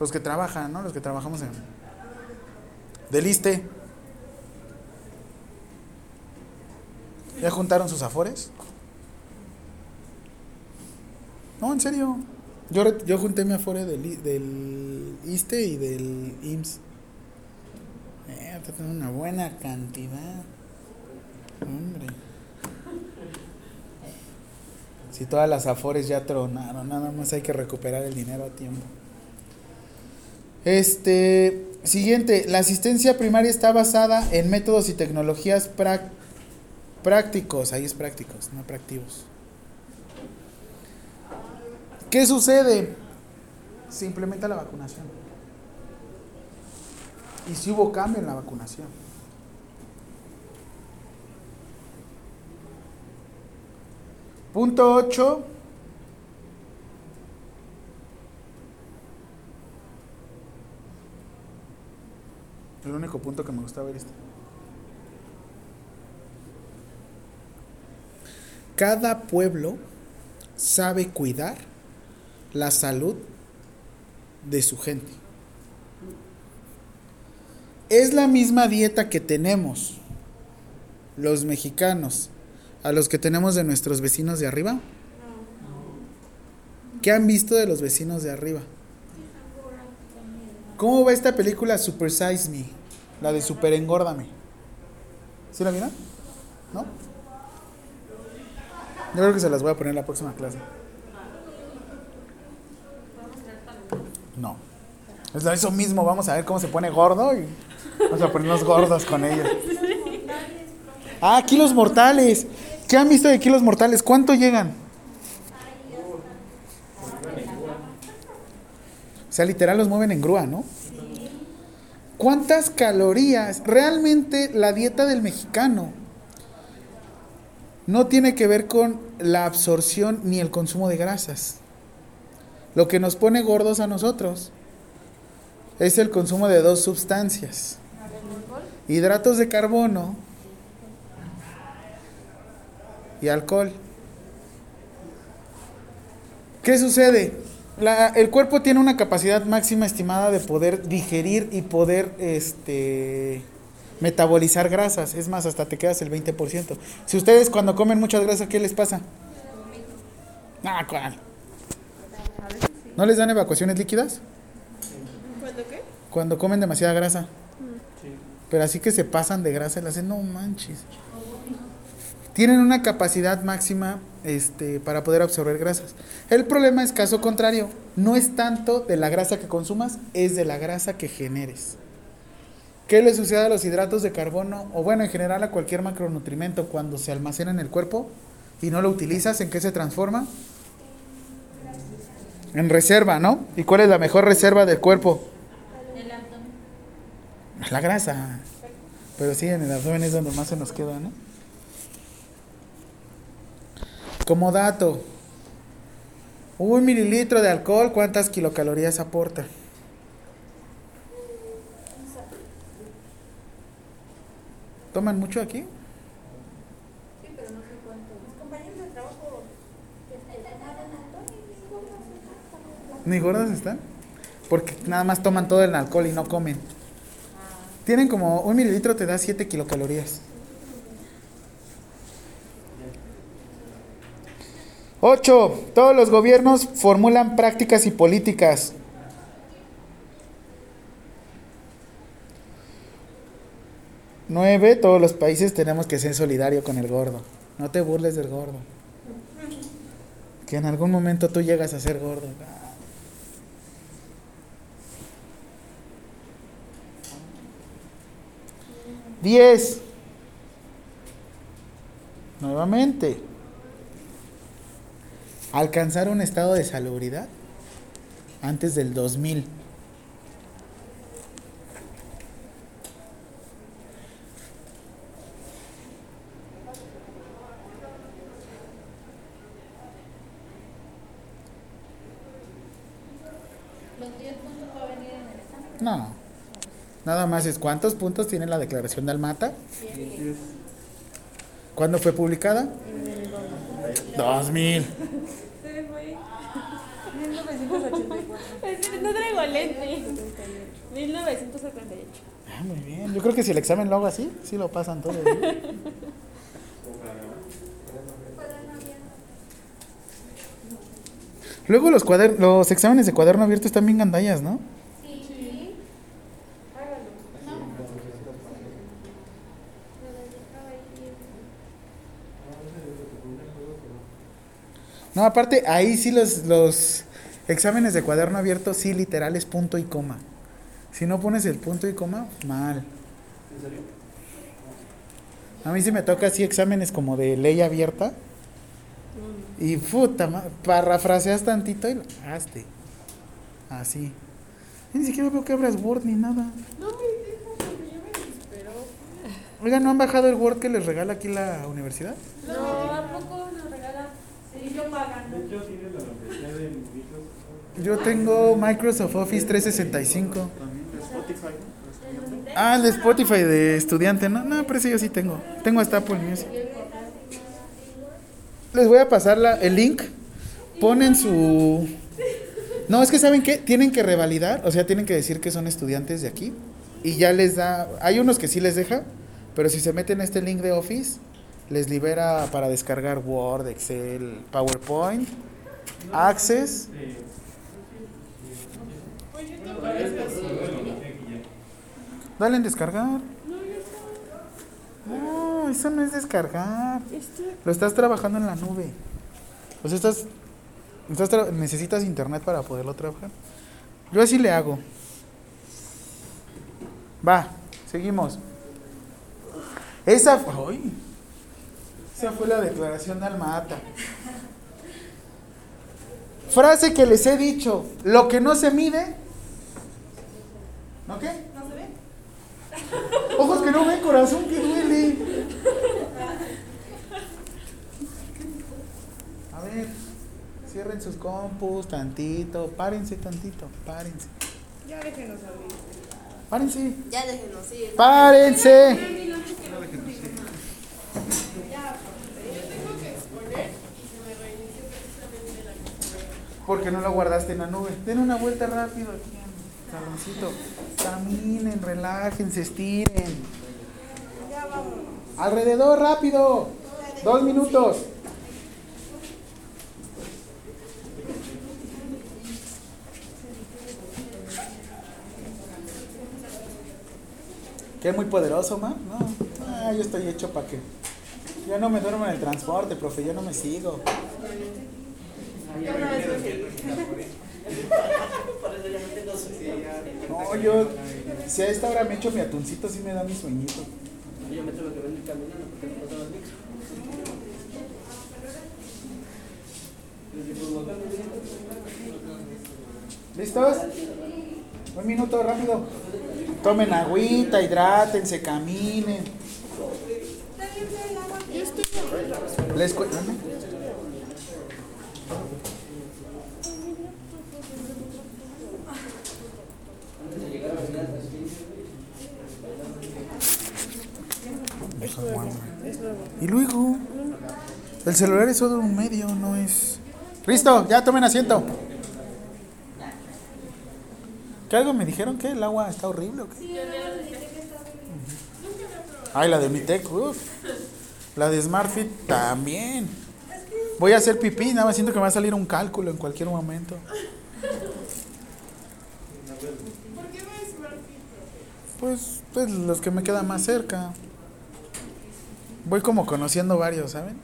los que trabajan, ¿no? Los que trabajamos en del ISTE. ¿Ya juntaron sus afores? No, en serio. Yo, yo junté mi afore del, del ISTE y del IMSS. Eh, una buena cantidad. Hombre. Si todas las afores ya tronaron, nada más hay que recuperar el dinero a tiempo. Este, siguiente, la asistencia primaria está basada en métodos y tecnologías prácticos, ahí es prácticos, no prácticos. ¿Qué sucede? Se implementa la vacunación. Y si hubo cambio en la vacunación. Punto 8. El único punto que me gusta ver este. Cada pueblo sabe cuidar la salud de su gente. Es la misma dieta que tenemos los mexicanos a los que tenemos de nuestros vecinos de arriba. ¿Qué han visto de los vecinos de arriba? ¿Cómo va esta película Super Size Me? La de Super Engórdame. ¿Sí la vieron? ¿No? Yo creo que se las voy a poner en la próxima clase. No. Es lo- mismo, vamos a ver cómo se pone gordo y vamos a ponernos gordos con ellos. Ah, kilos mortales. ¿Qué han visto de kilos mortales? ¿Cuánto llegan? O sea, literal los mueven en grúa, ¿no? ¿Cuántas calorías? Realmente la dieta del mexicano no tiene que ver con la absorción ni el consumo de grasas. Lo que nos pone gordos a nosotros es el consumo de dos sustancias. Hidratos de carbono y alcohol. ¿Qué sucede? La- el cuerpo tiene una capacidad máxima estimada de poder digerir y poder este, metabolizar grasas. Es más, hasta te quedas el 20%. Si ustedes cuando comen muchas grasas, ¿qué les pasa? Ah, ¿cuál? ¿No les dan evacuaciones líquidas? ¿Cuándo qué? Cuando comen demasiada grasa. Pero así que se pasan de grasa y le hacen, no manches. Tienen una capacidad máxima este, para poder absorber grasas. El problema es caso contrario. No es tanto de la grasa que consumas, es de la grasa que generes. ¿Qué le sucede a los hidratos de carbono? O bueno, en general a cualquier macronutrimento cuando se almacena en el cuerpo y no lo utilizas, ¿en qué se transforma? En reserva, ¿no? ¿Y cuál es la mejor reserva del cuerpo? El abdomen. La grasa. Pero sí, en el abdomen es donde más se nos queda, ¿no? Como dato, un mililitro de alcohol, ¿cuántas kilocalorías aporta? ¿Toman mucho aquí? Sí, pero no sé cuánto. Mis compañeros de trabajo y ¿Ni gordas están? Porque nada más toman todo el alcohol y no comen. Tienen como un mililitro te da 7 kilocalorías. 8. Todos los gobiernos formulan prácticas y políticas. Nueve, todos los países tenemos que ser solidario con el gordo. No te burles del gordo. Que en algún momento tú llegas a ser gordo. 10. Nuevamente. Alcanzar un estado de salubridad antes del 2000. Los 10 puntos va a venir en el examen. No. Nada más es cuántos puntos tiene la declaración de Almata. ¿Cuándo fue publicada? 2000. Se fue. 1984. No traigo lente. 1978. Ah, muy bien. Yo creo que si el examen lo hago así, sí lo pasan todos. Luego los, cuader- los exámenes de cuaderno abierto están bien gandallas, ¿no? Sí. Hágalo. No. Lo dejaba ahí. No, aparte, ahí sí los, los exámenes de cuaderno abierto, sí, literal, es punto y coma. Si no pones el punto y coma, mal. ¿En serio? A mí sí me toca así exámenes como de ley abierta. Y puta, parafraseas tantito y lo hazte. Así. Y ni siquiera veo que abras Word ni nada. No me dejo porque ya me desesperó. Oigan, ¿no han bajado el Word que les regala aquí la universidad? No, Sí, yo pagando. De hecho, tiene la membresía de Microsoft. Yo tengo Microsoft Office 365. También de Spotify. ¿no? Ah, el de Spotify de estudiante. No, no, pero ese yo sí tengo. Tengo hasta Apple Music. Les voy a pasar la- el link. Ponen su... No, es que ¿saben qué? Tienen que revalidar, o sea, tienen que decir que son estudiantes de aquí. Y ya les da... Hay unos que sí les deja, pero si se meten a este link de Office, les libera para descargar Word, Excel, PowerPoint, Access. Dale en descargar. No. No, eso no es descargar. Este. Lo estás trabajando en la nube. O sea, estás, necesitas internet para poderlo trabajar. Yo así le hago. Va, seguimos. Esa, ay, esa fue la declaración de Alma-Ata. Frase que les he dicho, lo que no se mide, ¿no qué? ¿No se ve? Ojos que no ven, corazón que duele. A ver, cierren sus compus tantito, párense tantito, párense. Ya déjenos abrir. Párense, Ya déjenos ir. párense. Yo tengo que exponer y se me reinició precisamente la computadora. Porque no lo guardaste en la nube. Den una vuelta rápido aquí en el saloncito. Caminen, relájense, estiren. Alrededor, rápido. Dos minutos. ¿Qué muy poderoso, ma? No. Ah, yo estoy hecho para que. Yo no me duermo en el transporte, profe, yo no me sigo. Por eso ya no tengo sueño. No, yo. Si a esta hora me echo mi atuncito, sí me da mi sueñito. Yo me tuve que venir caminando porque no pasaba el micro. ¿Listos? Un minuto rápido. Tomen agüita, hidrátense, caminen. Yo estoy Les cu- ¿Dónde? Deja, guarda. Y luego, el celular es solo un medio, no es. Listo, ya tomen asiento. ¿Qué algo me dijeron que el agua está horrible o qué? Ay, la de Mitec, uff. La de SmartFit también. Voy a hacer pipí, nada más siento que me va a salir un cálculo en cualquier momento. ¿Por qué? Pues, pues los que me quedan más cerca. Voy como conociendo varios, ¿saben?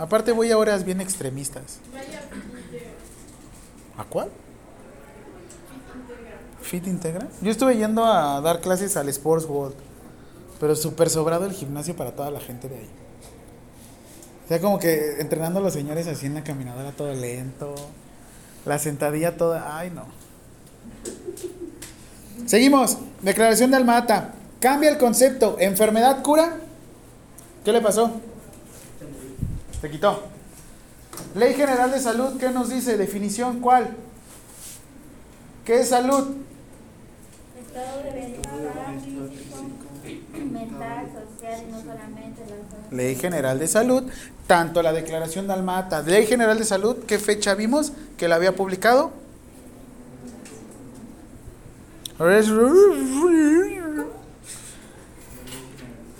Aparte voy a horas bien extremistas. Vaya Integra. ¿A cuál? Fit Integra. Yo estuve yendo a dar clases al Sports World, pero súper sobrado el gimnasio para toda la gente de ahí. O sea, como que entrenando a los señores así en la caminadora todo lento, la sentadilla toda, ay no. Seguimos. Declaración de Almata. Cambia el concepto. ¿Enfermedad cura? ¿Qué le pasó? Se quitó. Ley General de Salud, ¿qué nos dice? Definición, ¿cuál? ¿Qué es salud? Estado de bienestar físico, mental, social y no solamente la salud. Ley General de Salud, tanto la declaración de Almata, Ley General de Salud, ¿qué fecha vimos que la había publicado?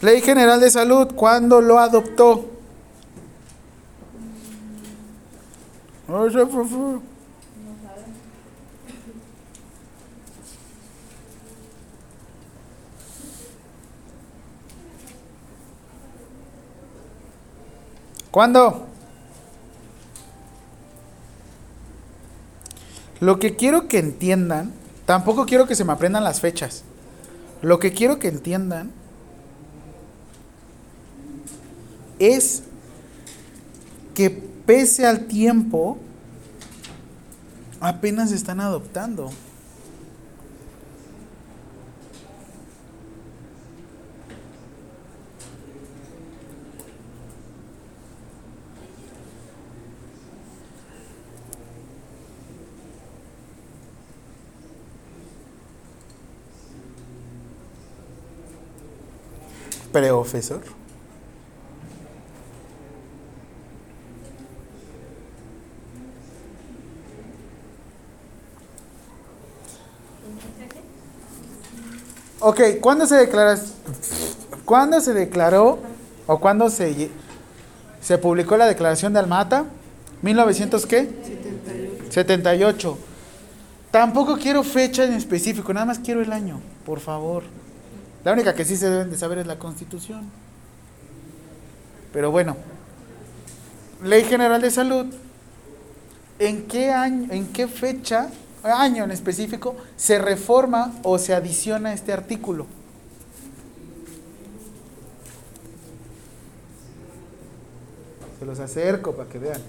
Ley General de Salud, ¿cuándo lo adoptó? ¿Cuándo? Lo que quiero que entiendan, tampoco quiero que se me aprendan las fechas. Lo que quiero que entiendan es que pese al tiempo, apenas están adoptando. Profesor. Ok, ¿cuándo se declaró? ¿Cuándo se declaró o cuándo se, se publicó la declaración de Almata? ¿1900 qué? 78. Tampoco quiero fecha en específico, nada más quiero el año, por favor. La única que sí se deben de saber es la Constitución. Pero bueno, Ley General de Salud. ¿En qué año, en qué fecha, año en específico, se reforma o se adiciona este artículo? Se los acerco para que vean.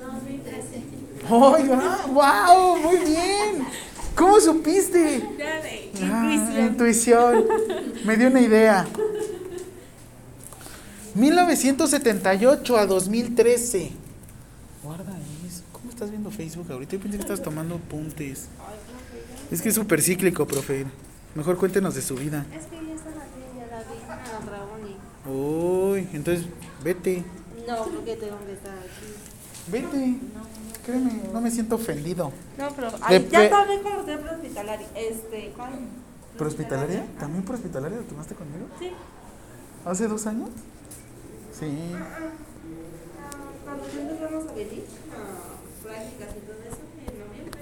2013. ¡Oiga! ¡Wow! Muy bien. ¿Cómo supiste? Ah, intuición. intuición. Me dio una idea. 1978 a 2013. Guarda eso. ¿Cómo estás viendo Facebook ahorita? Yo pensé que estás tomando apuntes. Es que es súper cíclico, profe. Mejor cuéntenos de su vida. Es que ya está la tía, ya la vi. Ah, Raoni. Uy, entonces vete. No, porque tengo que estar aquí. Vete. Créeme, no me siento ofendido. No, pero ay, ya también con usted prehospitalaria. Este, ¿cuál? ¿Por hospitalaria? ¿También por hospitalaria lo tomaste conmigo? Sí. ¿Hace dos años? Sí. Cuando nosotros vamos a venir a prácticas y todo eso, en noviembre.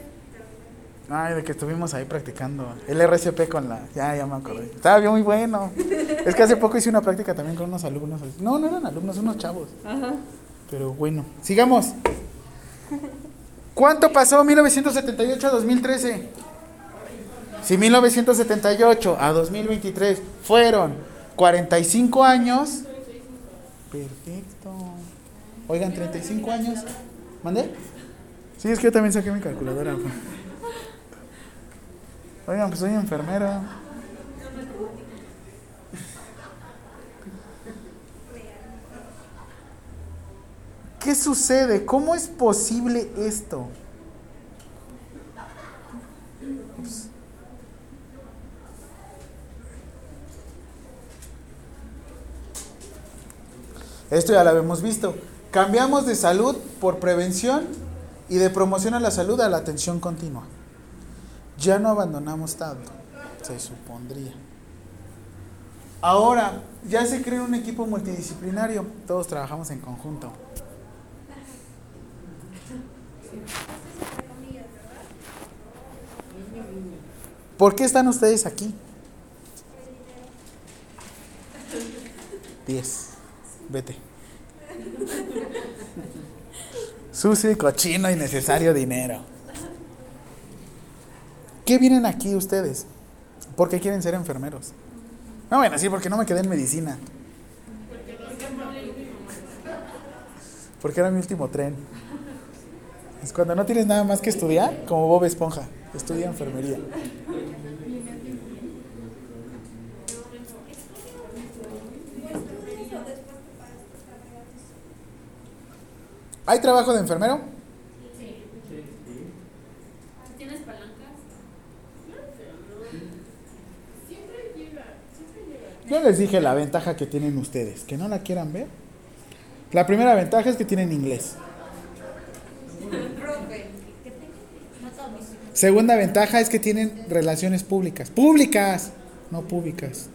Ay, de que estuvimos ahí practicando el RCP con la... Ya, ya me acordé. Estaba bien muy bueno. Es que hace poco hice una práctica también con unos alumnos. No, no eran alumnos, unos chavos. Ajá. Pero bueno, sigamos. ¿Cuánto pasó 1978 a 2013? Si 1978 a 2023 fueron 45 años. Perfecto. Oigan, 35 años. ¿Mandé? Sí, es que yo también saqué mi calculadora. pues. Oigan, pues soy enfermera. ¿Qué sucede? ¿Cómo es posible esto? Esto ya lo habíamos visto. Cambiamos de salud por prevención y de promoción a la salud a la atención continua. Ya no abandonamos tanto, se supondría. Ahora, ya se creó un equipo multidisciplinario, todos trabajamos en conjunto. ¿Por qué están ustedes aquí? 10. Vete. Sucio y cochino y necesario dinero. ¿Qué vienen aquí ustedes? ¿Por qué quieren ser enfermeros? No, bueno, sí, porque no me quedé en medicina. Porque era mi último tren. Es cuando no tienes nada más que estudiar, como Bob Esponja. Estudia enfermería. ¿Hay trabajo de enfermero? ¿Tienes palancas? Siempre llega, siempre llega. Yo les dije la ventaja que tienen ustedes. Que no la quieran ver. La primera ventaja es que tienen inglés. Segunda ventaja es que tienen relaciones públicas. Públicas, no públicas.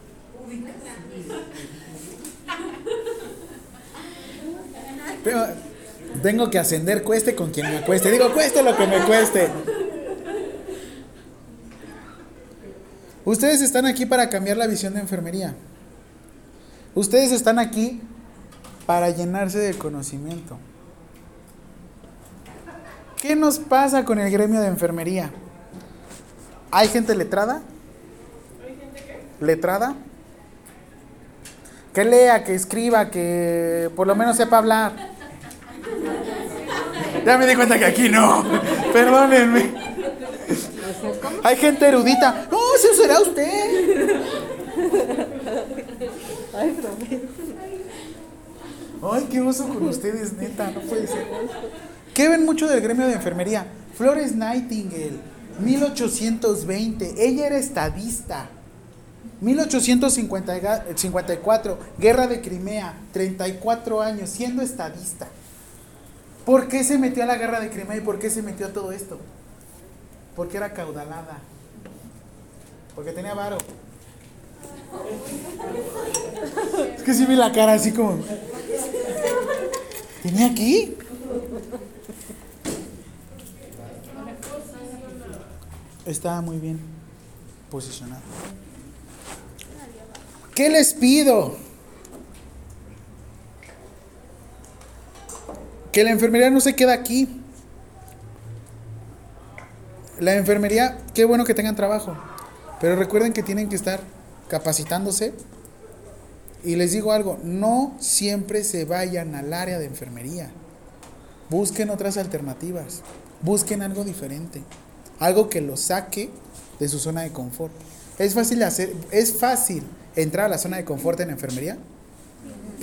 Pero tengo que ascender cueste con quien me cueste. Digo, cueste lo que me cueste. Ustedes están aquí para cambiar la visión de enfermería. Ustedes están aquí para llenarse de conocimiento. ¿Qué nos pasa con el gremio de enfermería? ¿Hay gente letrada? ¿Letrada? Que lea, que escriba, que por lo menos sepa hablar. Ya me di cuenta que aquí no. Perdónenme. Hay gente erudita. No, eso será usted. Ay, qué oso con ustedes, neta, no puede ser. ¿Qué ven mucho del gremio de enfermería? Flores Nightingale, 1820. Ella era estadista. 1854, Guerra de Crimea, 34 años, siendo estadista. ¿Por qué se metió a la guerra de Crimea y por qué se metió a todo esto? Porque era caudalada. Porque tenía varo. Es que sí vi la cara así como. ¿Tenía aquí? Estaba muy bien posicionado. ¿Qué les pido? Que la enfermería no se queda aquí. La enfermería, qué bueno que tengan trabajo, pero recuerden que tienen que estar capacitándose. Y les digo algo, no siempre se vayan al área de enfermería. Busquen otras alternativas. Busquen algo diferente. Algo que los saque de su zona de confort. Es fácil hacer, es fácil entrar a la zona de confort en enfermería.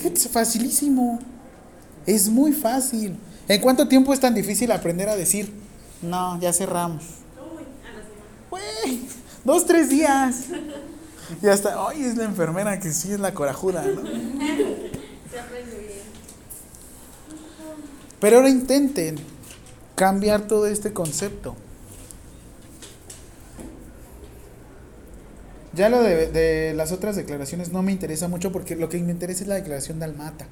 Es facilísimo. Es muy fácil. ¿En cuánto tiempo es tan difícil aprender a decir, no, ya cerramos? Güey, dos, tres días. Y hasta, ay, es la enfermera que sí es la corajuda, ¿no? Se aprende bien. Pero ahora intenten cambiar todo este concepto. Ya lo de, de las otras declaraciones no me interesa mucho porque lo que me interesa es la declaración de Almata.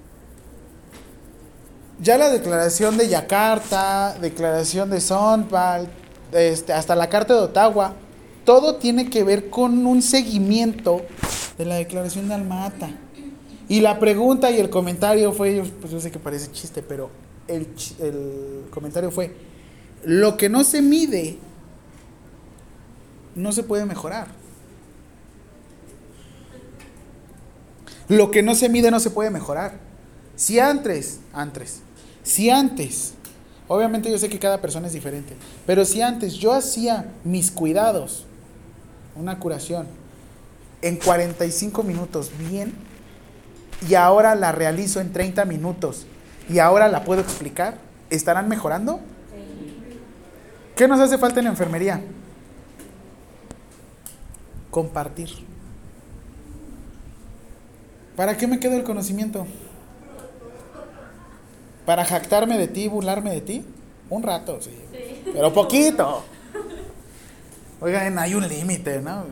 Ya la declaración de Yakarta, declaración de Sonpal, este, hasta la Carta de Ottawa, todo tiene que ver con un seguimiento de la declaración de Almata. Y la pregunta y el comentario fue, pues yo sé que parece chiste, pero el, el comentario fue, lo que no se mide no se puede mejorar. Lo que no se mide no se puede mejorar. Si antes, antes, si antes, obviamente yo sé que cada persona es diferente, pero si antes yo hacía mis cuidados, una curación, en 45 minutos bien, y ahora la realizo en 30 minutos, y ahora la puedo explicar, ¿estarán mejorando? ¿Qué nos hace falta en la enfermería? Compartir. ¿Para qué me quedo el conocimiento? ¿Para jactarme de ti, burlarme de ti? Un rato, sí. Pero poquito. Oigan, hay un límite, ¿no?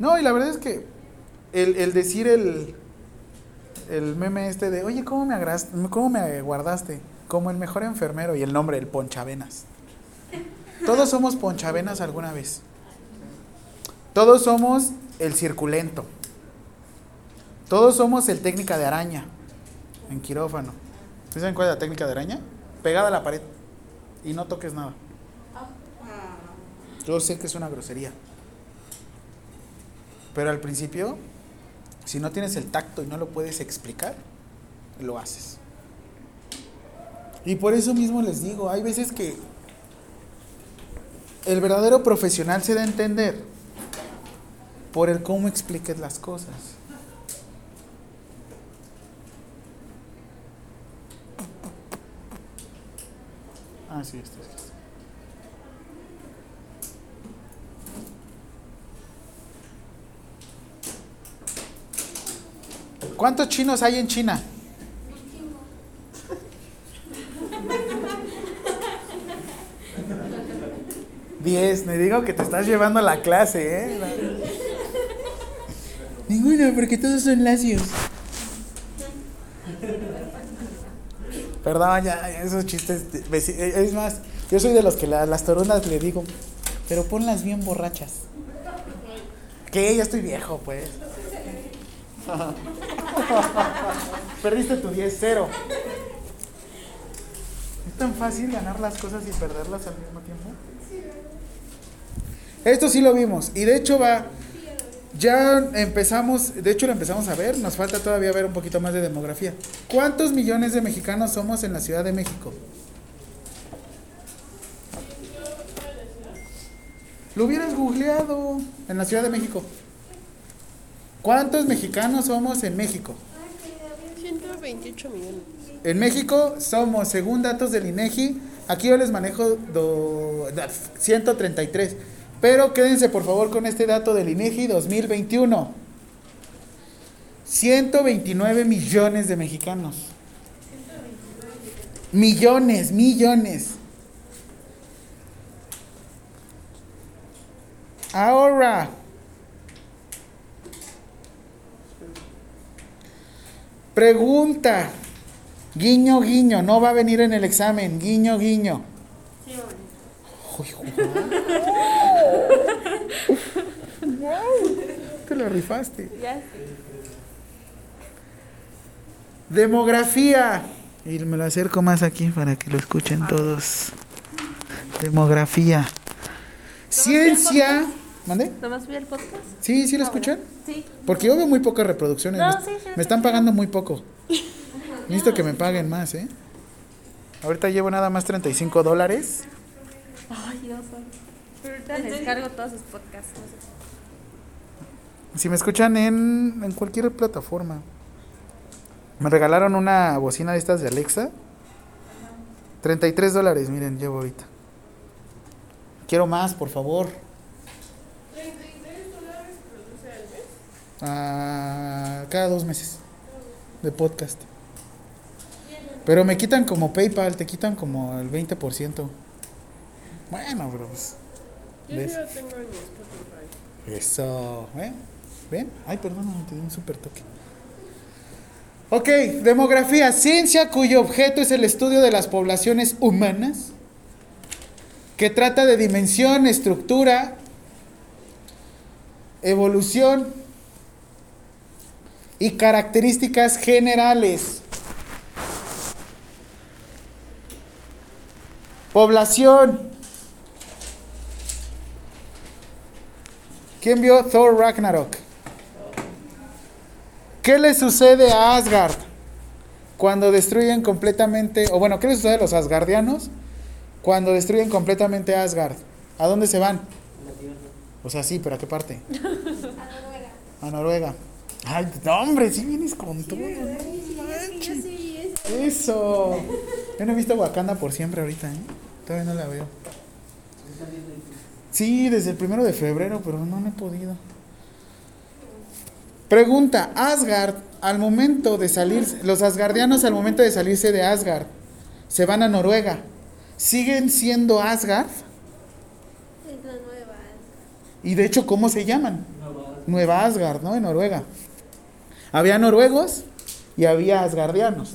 No, y la verdad es que el, el decir el, el meme este de, oye, ¿cómo me, agraste, ¿cómo me guardaste? Como el mejor enfermero y el nombre, el ponchavenas. Todos somos ponchavenas alguna vez. Todos somos el circulento. Todos somos el técnica de araña en quirófano. ¿Sí saben cuál es la técnica de araña? Pegada a la pared y no toques nada. Yo sé que es una grosería. Pero al principio, si no tienes el tacto y no lo puedes explicar, lo haces. Y por eso mismo les digo, hay veces que el verdadero profesional se da a entender por el cómo expliques las cosas. Sí, esto es. esto. ¿Cuántos chinos hay en China? Diez, me digo que te estás llevando la clase, ¿eh? Ninguno, porque todos son lacios. Perdón, ya, esos chistes. eh, Es más, yo soy de los que la- las torunas le digo, pero ponlas bien borrachas. Que ya estoy viejo, pues. Perdiste tu 10-0. tan fácil ganar las cosas y perderlas al mismo tiempo? Esto sí lo vimos. Y de hecho va. Ya empezamos, de hecho lo empezamos a ver, nos falta todavía ver un poquito más de demografía. ¿Cuántos millones de mexicanos somos en la Ciudad de México? Lo hubieras googleado en la Ciudad de México. ¿Cuántos mexicanos somos en México? 128 millones. En México somos, según datos del INEGI, aquí yo les manejo do- da- 133. Pero quédense por favor con este dato del INEGI 2021. 129 millones de mexicanos. Millones, millones. Ahora. Pregunta. Guiño, guiño. No va a venir en el examen. Guiño, guiño. Sí, bueno. Uy, Wow, te lo rifaste. Ya. Demografía. Y me lo acerco más aquí para que lo escuchen todos. Demografía. Ciencia. ¿Mande? ¿Nomás vi el podcast? Sí, ¿sí lo escuchan? Sí. Porque yo veo muy pocas reproducciones. No, me, sí, sí, me están pagando muy poco. Necesito que me paguen más, ¿eh? Ahorita llevo nada más 35 dólares. Ay, Dios santo. Pero ahorita les cargo todos sus podcasts. no sé. Si me escuchan en, en cualquier plataforma. Me regalaron una bocina de estas de Alexa. 33 dólares, miren, llevo ahorita. Quiero más, por favor. 33 dólares produce al mes. Ah, cada dos meses de podcast. Pero me quitan como PayPal, te quitan como el 20%. Bueno, bro. pues, Yo lo tengo en Spotify. Eso, ¿eh? ¿Ven? Ay, perdón, te di un super toque. Ok, demografía, ciencia cuyo objeto es el estudio de las poblaciones humanas, que trata de dimensión, estructura, evolución y características generales. Población. ¿Quién vio Thor Ragnarok? ¿Qué le sucede a Asgard cuando destruyen completamente, o bueno, qué le sucede a los asgardianos cuando destruyen completamente Asgard? ¿A dónde se van? La tierra. O sea, sí, pero ¿a qué parte? A Noruega. A Noruega. Ay, no, hombre, sí vienes con todo. no Sí, yo manches. sí, es- Eso. Yo no he visto Wakanda por siempre ahorita, ¿eh? Todavía no la veo. Sí, desde el primero de febrero, pero no, no he podido. Pregunta, Asgard, al momento de salir, los asgardianos al momento de salirse de Asgard, se van a Noruega. ¿Siguen siendo Asgard? nueva. Y de hecho, ¿cómo se llaman? No va. Nueva Asgard, ¿no? En Noruega. Había noruegos y había asgardianos.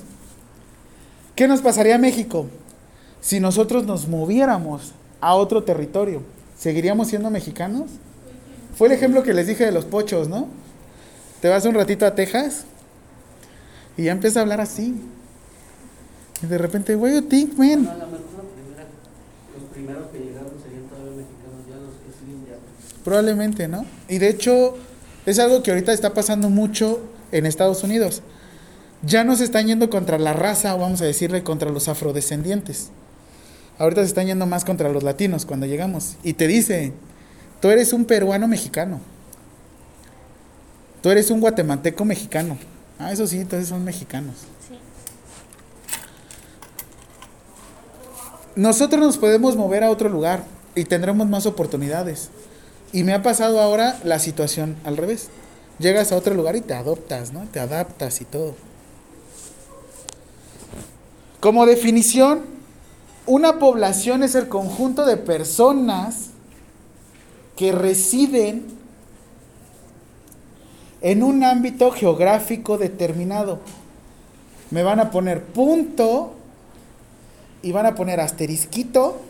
¿Qué nos pasaría a México si nosotros nos moviéramos a otro territorio? ¿Seguiríamos siendo mexicanos? Fue el ejemplo que les dije de los pochos, ¿no? Te vas un ratito a Texas y ya empieza a hablar así. Y de repente, do you think, man? No, a lo mejor la primera, los primeros que llegaron serían todavía mexicanos, ya los que siguen ya. Probablemente, ¿no? Y de hecho, es algo que ahorita está pasando mucho en Estados Unidos. Ya no se están yendo contra la raza, vamos a decirle, contra los afrodescendientes. Ahorita se están yendo más contra los latinos cuando llegamos. Y te dice, tú eres un peruano mexicano. Tú eres un guatemalteco mexicano. Ah, eso sí, entonces son mexicanos. Sí. Nosotros nos podemos mover a otro lugar y tendremos más oportunidades. Y me ha pasado ahora la situación al revés. Llegas a otro lugar y te adoptas, ¿no? Te adaptas y todo. Como definición, una población es el conjunto de personas que residen en un ámbito geográfico determinado. Me van a poner punto y van a poner asterisquito,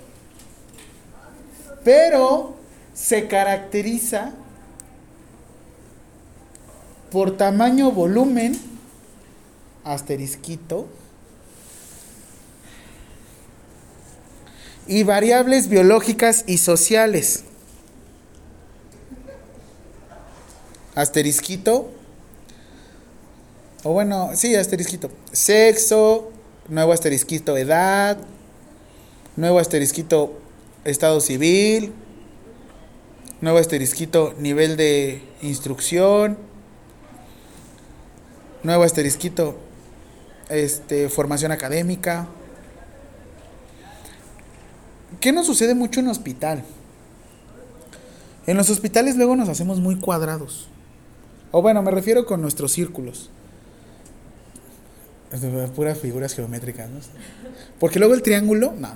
pero se caracteriza por tamaño, volumen, asterisquito, y variables biológicas y sociales. Asterisquito. O bueno, sí, asterisquito. Sexo, nuevo asterisquito, edad, nuevo asterisquito, estado civil, nuevo asterisquito, nivel de instrucción, nuevo asterisquito, este, formación académica. ¿Qué nos sucede mucho en hospital? En los hospitales luego nos hacemos muy cuadrados. O bueno, me refiero con nuestros círculos. Puras figuras geométricas, ¿no? Porque luego el triángulo, no.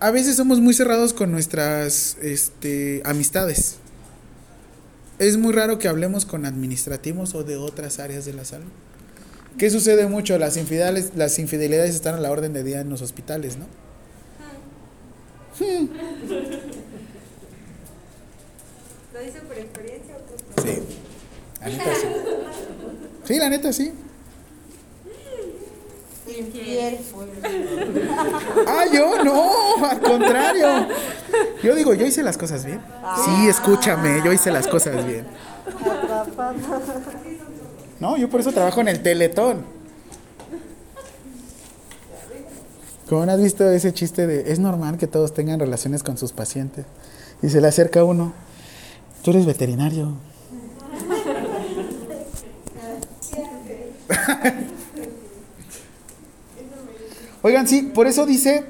A veces somos muy cerrados con nuestras este, amistades. Es muy raro que hablemos con administrativos o de otras áreas de la salud. ¿Qué sucede mucho? Las infidelidades, las infidelidades están a la orden de día en los hospitales, ¿no? ¿Lo dice por experiencia o por Sí. La neta sí. Sí, la neta sí. Infiel. Ah, yo no, al contrario. Yo digo, yo hice las cosas bien. Sí, escúchame, yo hice las cosas bien. No, yo por eso trabajo en el Teletón. ¿Cómo no has visto ese chiste de es normal que todos tengan relaciones con sus pacientes? Y se le acerca uno, tú eres veterinario. Oigan, sí, por eso dice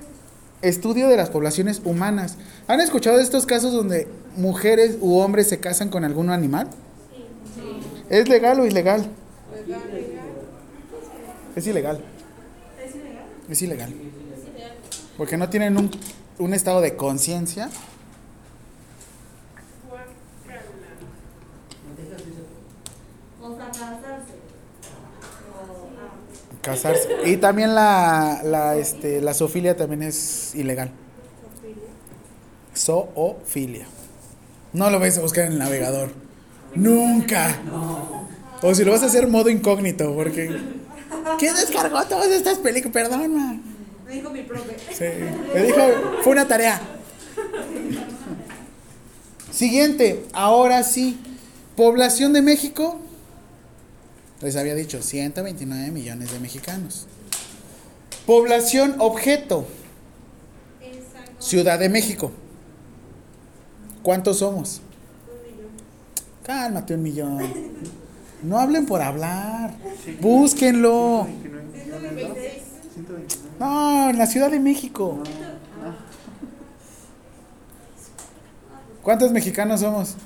estudio de las poblaciones humanas. ¿Han escuchado de estos casos donde mujeres u hombres se casan con algún animal? ¿Es legal o ilegal? Es ilegal. Es ilegal. Porque no tienen un, un estado de conciencia. Casarse. Y también la, la, este, la zoofilia también es ilegal. Zoofilia. No lo vais a buscar en el navegador. Nunca. O si lo vas a hacer modo incógnito, porque... ¿Quién descargó todas estas películas? Perdona. Me dijo mi profe. Sí. Me dijo, fue una tarea. Siguiente, ahora sí. Población de México. Les había dicho, 129 millones de mexicanos. Población objeto. Ciudad de México. ¿Cuántos somos? Cálmate un millón. No hablen por hablar. Búsquenlo. 129. No, en la Ciudad de México. ¿Cuántos mexicanos somos?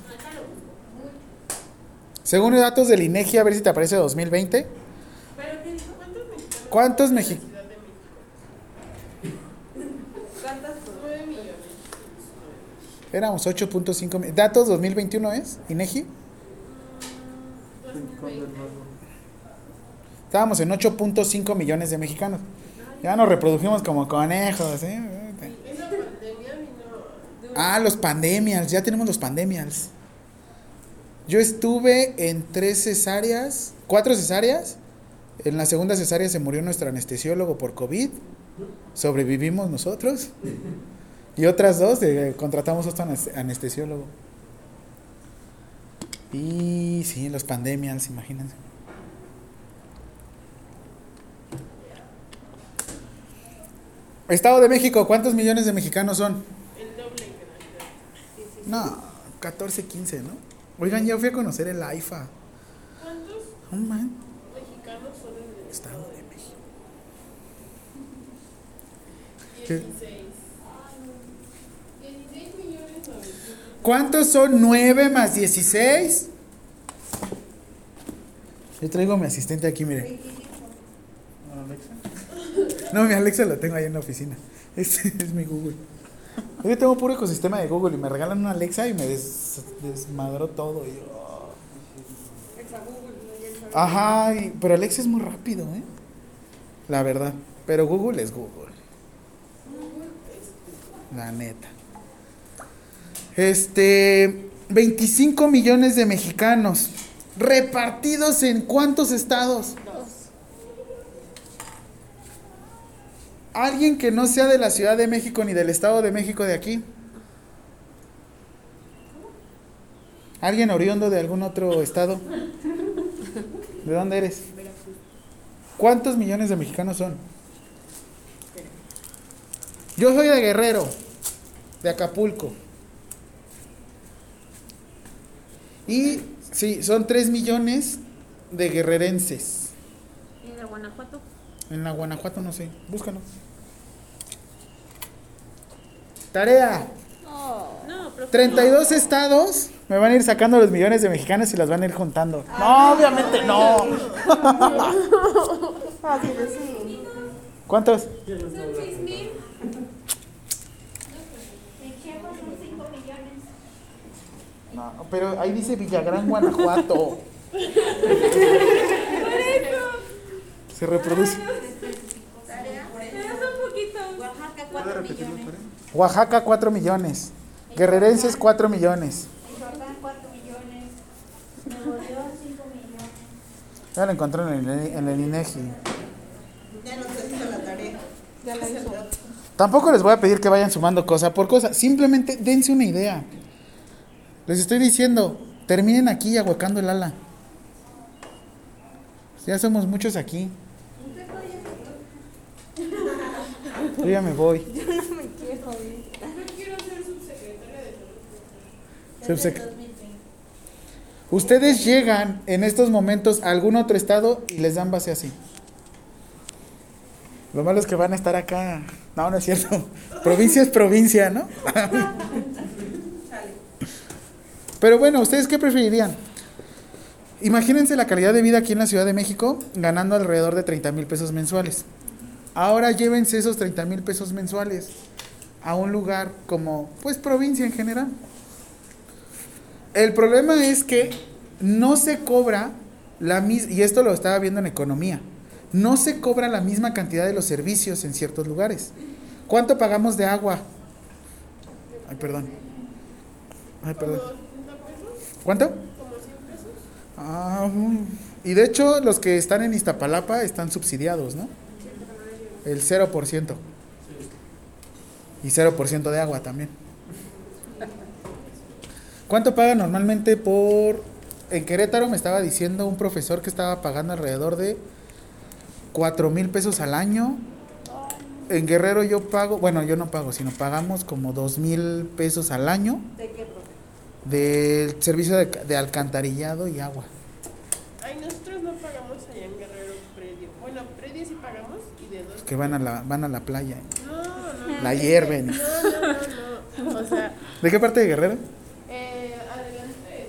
Según los datos del INEGI, a ver si te aparece 2020. ¿Pero qué dijo? ¿Cuántos ¿Cuántos mexicanos? mexicanos? Ciudad de México. ¿Cuántas? 9 millones. Éramos 8.5 mi- ¿Datos 2021 es? ¿INEGI? 2020. Estábamos en 8.5 millones de mexicanos. Ya nos reprodujimos como conejos, ¿eh? Ah, los pandemials, ya tenemos los pandemials. Yo estuve en tres cesáreas, cuatro cesáreas. En la segunda cesárea se murió nuestro anestesiólogo por COVID. Sobrevivimos nosotros. Y otras dos eh, contratamos otro anes- anestesiólogo. Y sí, los pandemials, imagínense. Estado de México, ¿cuántos millones de mexicanos son? El doble. No, 14, 15, ¿no? Oigan, ya fui a conocer el AIFA. ¿Cuántos Oh, man. mexicanos son en el Estado de México. 16. 16 millones 900. ¿Cuántos son 9 más 16? Yo traigo a mi asistente aquí, mire. No, mi Alexa lo tengo ahí en la oficina. Este es mi Google. Yo tengo puro ecosistema de Google y me regalan una Alexa y me des- desmadró todo. y yo, oh. Ajá, y- pero Alexa es muy rápido, ¿eh? La verdad. Pero Google es Google. La neta. Este, 25 millones de mexicanos repartidos en cuántos estados? Alguien que no sea de la Ciudad de México ni del Estado de México de aquí. ¿Alguien oriundo de algún otro estado? ¿De dónde eres? ¿Cuántos millones de mexicanos son? Yo soy de Guerrero, de Acapulco. Y sí, son 3 millones de guerrerenses. ¿Y de Guanajuato? En la Guanajuato no sé, búscalo. Tarea. No, pero. 32 estados me van a ir sacando los millones de mexicanos y las van a ir juntando. No, obviamente no. ¿Cuántos? Son seis mil. En Chiapas son cinco millones. No, pero ahí dice Villagrán, Guanajuato. Se reproduce. Tarea. Un poquito. Oaxaca, cuatro millones. Oaxaca, 4 millones. Guerrerenses, 4 millones. Michoacán, cuatro millones. Nuevo León, cinco millones. Ya lo encontré en el, en el INEGI. Ya no se hizo la tarea. Ya la hizo. Tampoco les voy a pedir que vayan sumando cosa por cosa. Simplemente dense una idea. Les estoy diciendo, terminen aquí ahuecando el ala. Ya somos muchos aquí. Yo ya me voy. Yo quiero ser subsecretaria de Subsec- Desde el 2030. Ustedes llegan en estos momentos a algún otro estado y les dan base así. Lo malo es que van a estar acá. No, no es cierto. Provincia es provincia, ¿no? Pero bueno, ¿ustedes qué preferirían? Imagínense la calidad de vida aquí en la Ciudad de México ganando alrededor de 30 mil pesos mensuales. Ahora llévense esos 30 mil pesos mensuales a un lugar como, pues, provincia en general. El problema es que no se cobra la misma, y esto lo estaba viendo en economía, no se cobra la misma cantidad de los servicios en ciertos lugares. ¿Cuánto pagamos de agua? Ay, perdón. Ay, perdón. ¿Cuánto? como 100 pesos. Ah, mm. y de hecho los que están en Iztapalapa están subsidiados, ¿no? El 0%. Y 0% de agua también. ¿Cuánto paga normalmente por... En Querétaro me estaba diciendo un profesor que estaba pagando alrededor de 4 mil pesos al año. En Guerrero yo pago, bueno, yo no pago, sino pagamos como 2 mil pesos al año ¿De qué, profe? del servicio de, de alcantarillado y agua. Ay, nosotros no pagamos allá en Guerrero predio. Bueno, predio sí pagamos y de dos. Que van a la, van a la playa. La hierven. No, no, no, no. O sea, ¿De qué parte de Guerrero? eh, adelante de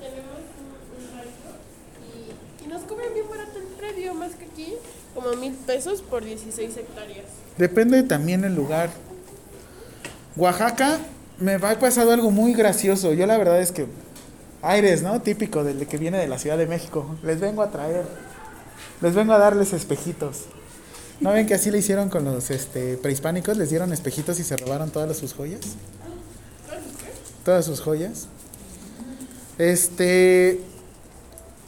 tenemos un, un rancho y, y nos cobran bien barato el predio, más que aquí, como mil pesos por 16 hectáreas. Depende también el lugar. Oaxaca me ha pasado algo muy gracioso. Yo la verdad es que aires, ¿no? Típico del que viene de la Ciudad de México. Les vengo a traer. Les vengo a darles espejitos. ¿No ven que así le hicieron con los este, prehispánicos? Les dieron espejitos y se robaron todas sus joyas. Todas sus joyas. Este.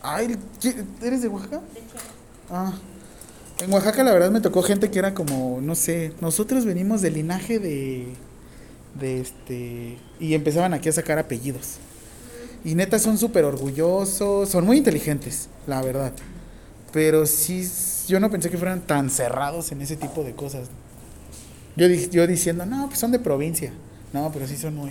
Ay, ¿qué- ¿eres de Oaxaca? Ah. En Oaxaca la verdad me tocó gente que era como, no sé, nosotros venimos del linaje de, de este, y empezaban aquí a sacar apellidos. Y neta son súper orgullosos, son muy inteligentes, la verdad. Pero sí, yo no pensé que fueran tan cerrados en ese tipo de cosas. Yo, yo diciendo, no, pues son de provincia. No, pero sí son muy...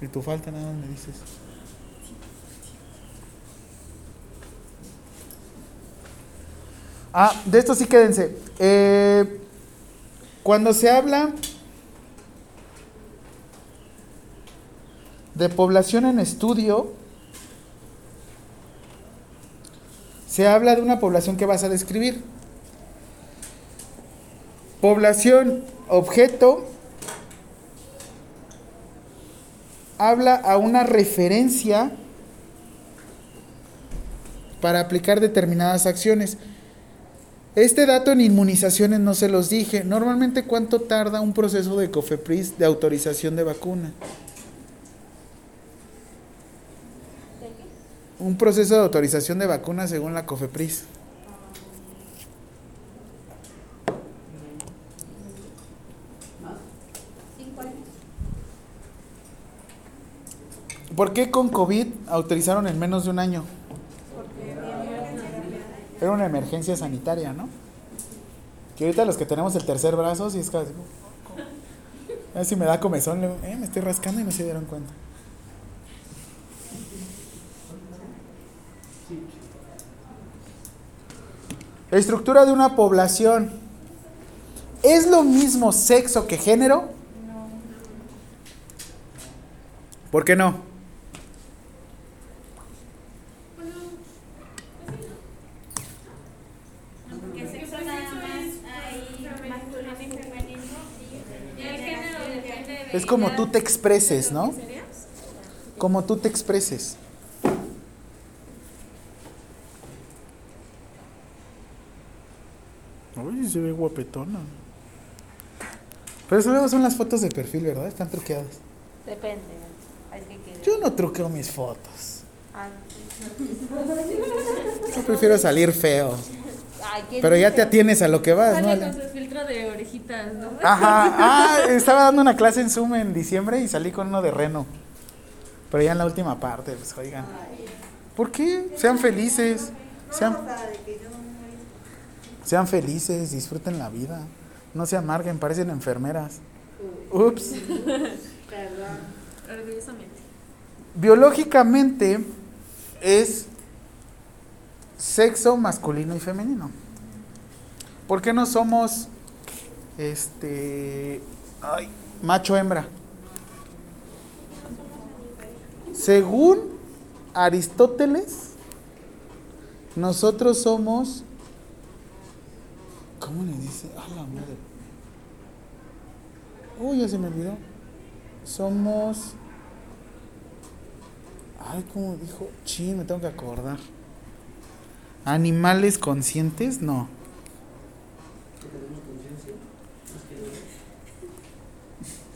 Y tu falta nada me dices. Ah, de esto sí quédense. Eh, cuando se habla de población en estudio, se habla de una población que vas a describir. Población objeto habla a una referencia para aplicar determinadas acciones. Este dato en inmunizaciones no se los dije. Normalmente, ¿cuánto tarda un proceso de COFEPRIS de autorización de vacuna? Un proceso de autorización de vacunas según la COFEPRIS. ¿Por qué con COVID autorizaron en menos de un año? Era una emergencia sanitaria, ¿no? Que ahorita los que tenemos el tercer brazo, sí es casi. A ver si me da comezón, eh, me estoy rascando y no se dieron cuenta. Estructura de una población. ¿Es lo mismo sexo que género? ¿Por qué no? Es como tú te expreses, ¿no? Como tú te expreses. Se ve guapetona. Pero eso luego son las fotos de perfil, ¿verdad? Están truqueadas. Depende. Hay que. Yo no truqueo mis fotos. Ah, Yo prefiero salir feo. Ay, ¿quién Pero ya te atienes a lo que vas, ¿no? Sale Ale? con su filtro de orejitas, ¿no? Ajá. Ah, estaba dando una clase en Zoom en diciembre y salí con uno de reno. Pero ya en la última parte, pues oigan. ¿Por qué? Sean felices. Sean, sean felices, disfruten la vida. No se amarguen, parecen enfermeras. Ups. Orgullosamente. Biológicamente es sexo masculino y femenino. ¿Por qué no somos este ay, macho hembra? Según Aristóteles, nosotros somos ¿Cómo le dice? A la madre. Uy, ya se me olvidó. Somos Ay, ¿cómo dijo? Sí, me tengo que acordar. ¿Animales conscientes? No.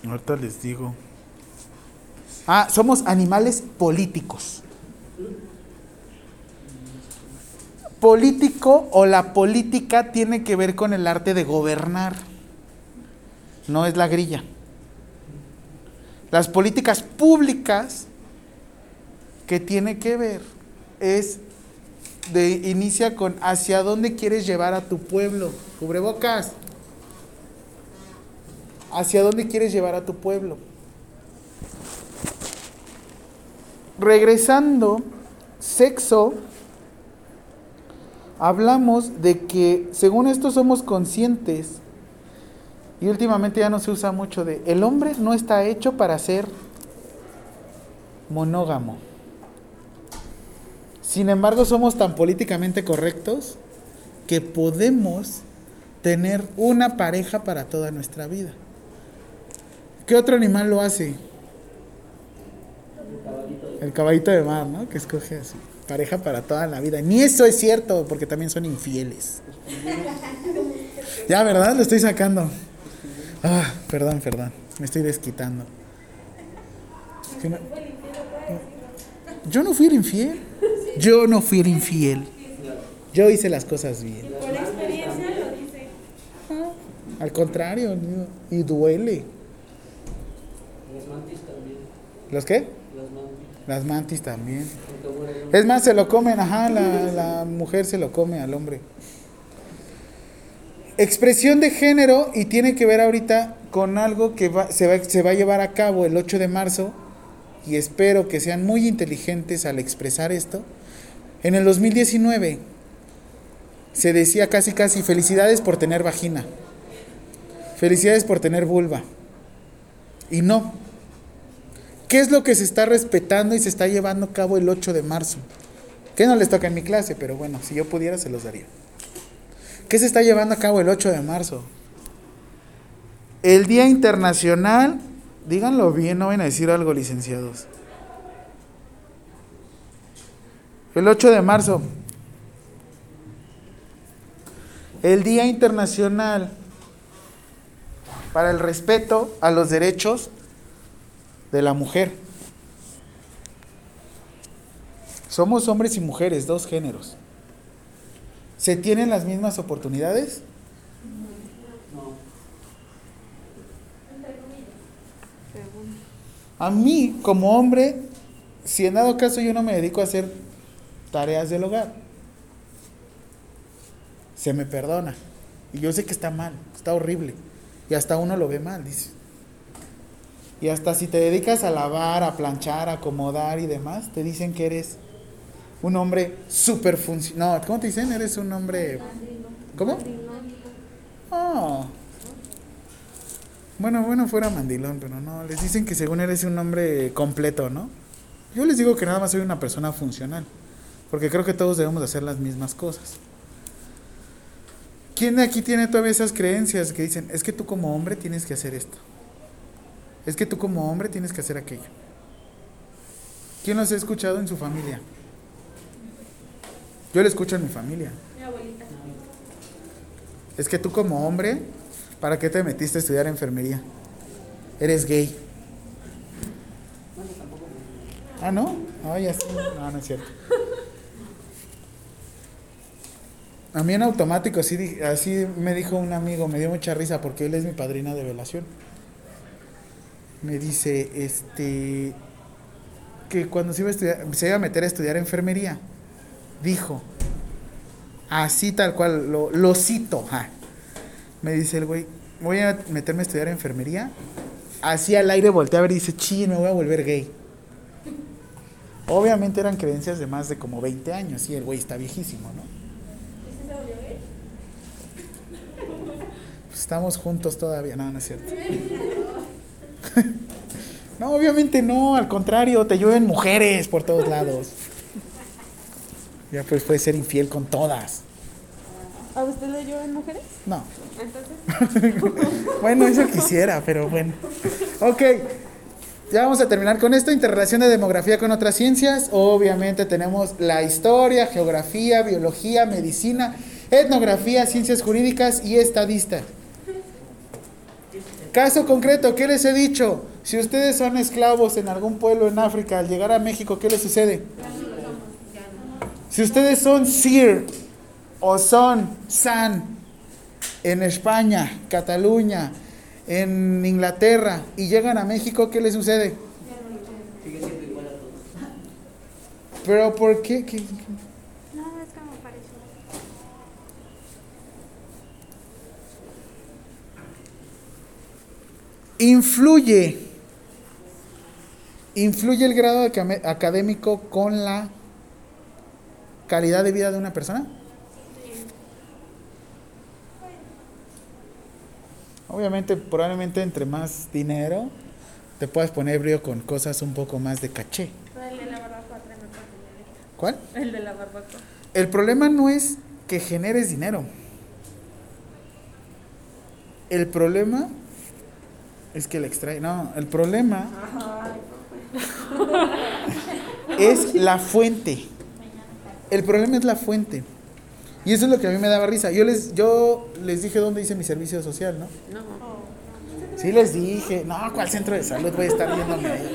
Ahorita les digo. Ah, somos animales políticos. Político o la política tiene que ver con el arte de gobernar. No es la grilla. Las políticas públicas que tiene que ver es de inicia con hacia dónde quieres llevar a tu pueblo. Cubrebocas. ¿Hacia dónde quieres llevar a tu pueblo? Regresando, sexo, hablamos de que según esto somos conscientes y últimamente ya no se usa mucho de el hombre no está hecho para ser monógamo. Sin embargo, somos tan políticamente correctos que podemos tener una pareja para toda nuestra vida. ¿Qué otro animal lo hace? el caballito de mar, ¿no? Que escoge así. Pareja para toda la vida. Ni eso es cierto, porque también son infieles. Ya, ¿verdad? Lo estoy sacando. Ah, perdón, perdón. Me estoy desquitando. Es que no- Yo no fui el infiel. Yo no fui el infiel. Yo hice las cosas bien. Por experiencia lo dice. Al contrario, y duele. las mantis también. ¿Los qué? Las mantis. También. Es más, se lo comen, ajá, la, la mujer se lo come al hombre. Expresión de género y tiene que ver ahorita con algo que va- se, va, se va a llevar a cabo el 8 de marzo y espero que sean muy inteligentes al expresar esto. En el 2019 se decía casi casi felicidades por tener vagina, felicidades por tener vulva. Y no, ¿Qué es lo que se está respetando y se está llevando a cabo el 8 de marzo? Que no les toca en mi clase, pero bueno, si yo pudiera se los daría. ¿Qué se está llevando a cabo el 8 de marzo? El Día Internacional, díganlo bien, no van a decir algo, licenciados. El 8 de marzo. El Día Internacional para el respeto a los derechos de la mujer. Somos hombres y mujeres, dos géneros. ¿Se tienen las mismas oportunidades? A mí, como hombre, si en dado caso yo no me dedico a hacer tareas del hogar, se me perdona. Y yo sé que está mal, está horrible. Y hasta uno lo ve mal, dice. Y hasta si te dedicas a lavar, a planchar, a acomodar y demás, te dicen que eres un hombre súper funcional. No, ¿cómo te dicen? Eres un hombre... ¿Cómo? Oh. Bueno, bueno, fuera mandilón, pero no, les dicen que según eres un hombre completo, ¿no? Yo les digo que nada más soy una persona funcional, porque creo que todos debemos hacer las mismas cosas. ¿Quién de aquí tiene todavía esas creencias que dicen, es que tú como hombre tienes que hacer esto? Es que tú como hombre tienes que hacer aquello. ¿Quién los ha escuchado en su familia? Yo lo escucho en mi familia. Mi abuelita. Es que tú como hombre, ¿para qué te metiste a estudiar enfermería? Eres gay. Ah, ¿no? Ah, ya sí. No, no es cierto. A mí en automático así, así me dijo un amigo, me dio mucha risa porque él es mi padrina de velación. Me dice, este, que cuando se iba a, estudiar, se iba a meter a estudiar enfermería, dijo, así tal cual, lo, lo cito, me dice el güey, voy a meterme a estudiar enfermería, así al aire volteé a ver y dice, chi, me voy a volver gay. Obviamente eran creencias de más de como 20 años, y el güey está viejísimo, ¿no? Pues estamos juntos todavía, no, no es cierto. no, obviamente no, al contrario, te llueven mujeres por todos lados. Ya pues puedes ser infiel con todas. ¿A usted le llevan mujeres? No. Entonces. Bueno, eso quisiera, pero bueno. Ok, ya vamos a terminar con esto. Interrelación de demografía con otras ciencias. Obviamente tenemos la historia, geografía, biología, medicina, etnografía, ciencias jurídicas y estadista. Caso concreto, ¿qué les he dicho? Si ustedes son esclavos en algún pueblo en África, al llegar a México, ¿qué les sucede? Si ustedes son Sir o son San en España, Cataluña, en Inglaterra y llegan a México, ¿qué les sucede? Pero ¿por qué? ¿Qué- qué? No, es como parecido. Influye. ¿Influye el grado académico con la calidad de vida de una persona? Obviamente, probablemente entre más dinero, te puedes poner brío con cosas un poco más de caché. El de la barbacoa. ¿Cuál? El de la barbacoa. El problema no es que generes dinero. El problema es que le extrae. No, el problema es la fuente. El problema es la fuente. Y eso es lo que a mí me daba risa. Yo les, yo les dije dónde hice mi servicio social, ¿no? No. Sí les dije, no, ¿cuál centro de salud voy a estar yéndome ahí?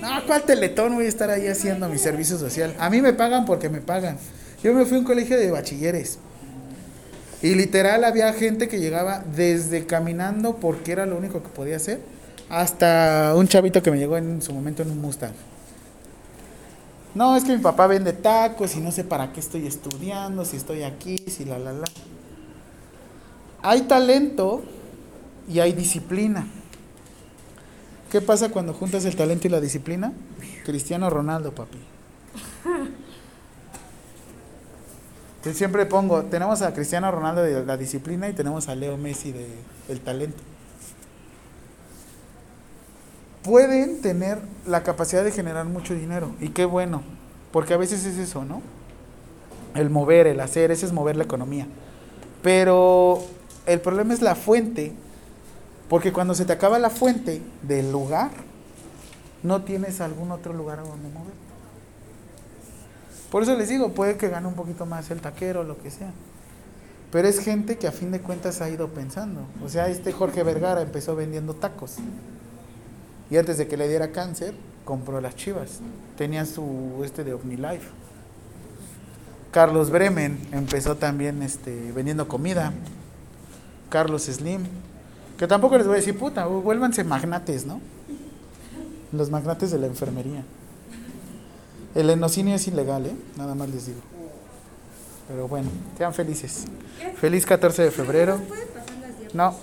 No, ¿cuál teletón voy a estar ahí haciendo mi servicio social? A mí me pagan porque me pagan. Yo me fui a un colegio de bachilleres. Y literal había gente que llegaba desde caminando porque era lo único que podía hacer, hasta un chavito que me llegó en su momento en un Mustang. No, es que mi papá vende tacos y no sé para qué estoy estudiando, si estoy aquí, si la, la, la. Hay talento y hay disciplina. ¿Qué pasa cuando juntas el talento y la disciplina? Cristiano Ronaldo, papi. Siempre pongo, tenemos a Cristiano Ronaldo de la disciplina y tenemos a Leo Messi de, del talento. Pueden tener la capacidad de generar mucho dinero y qué bueno, porque a veces es eso, ¿no? El mover, el hacer, ese es mover la economía. Pero el problema es la fuente, porque cuando se te acaba la fuente del lugar, no tienes algún otro lugar a donde mover. Por eso les digo, puede que gane un poquito más el taquero, lo que sea. Pero es gente que a fin de cuentas ha ido pensando. O sea, este Jorge Vergara empezó vendiendo tacos. Y antes de que le diera cáncer, compró las chivas. Tenían su este de OmniLife. Carlos Bremen empezó también este, vendiendo comida. Carlos Slim. Que tampoco les voy a decir, puta, vuélvanse magnates, ¿no? Los magnates de la enfermería. El enocinio es ilegal, ¿eh? Nada más les digo. Pero bueno, sean felices. Feliz 14 de febrero. No,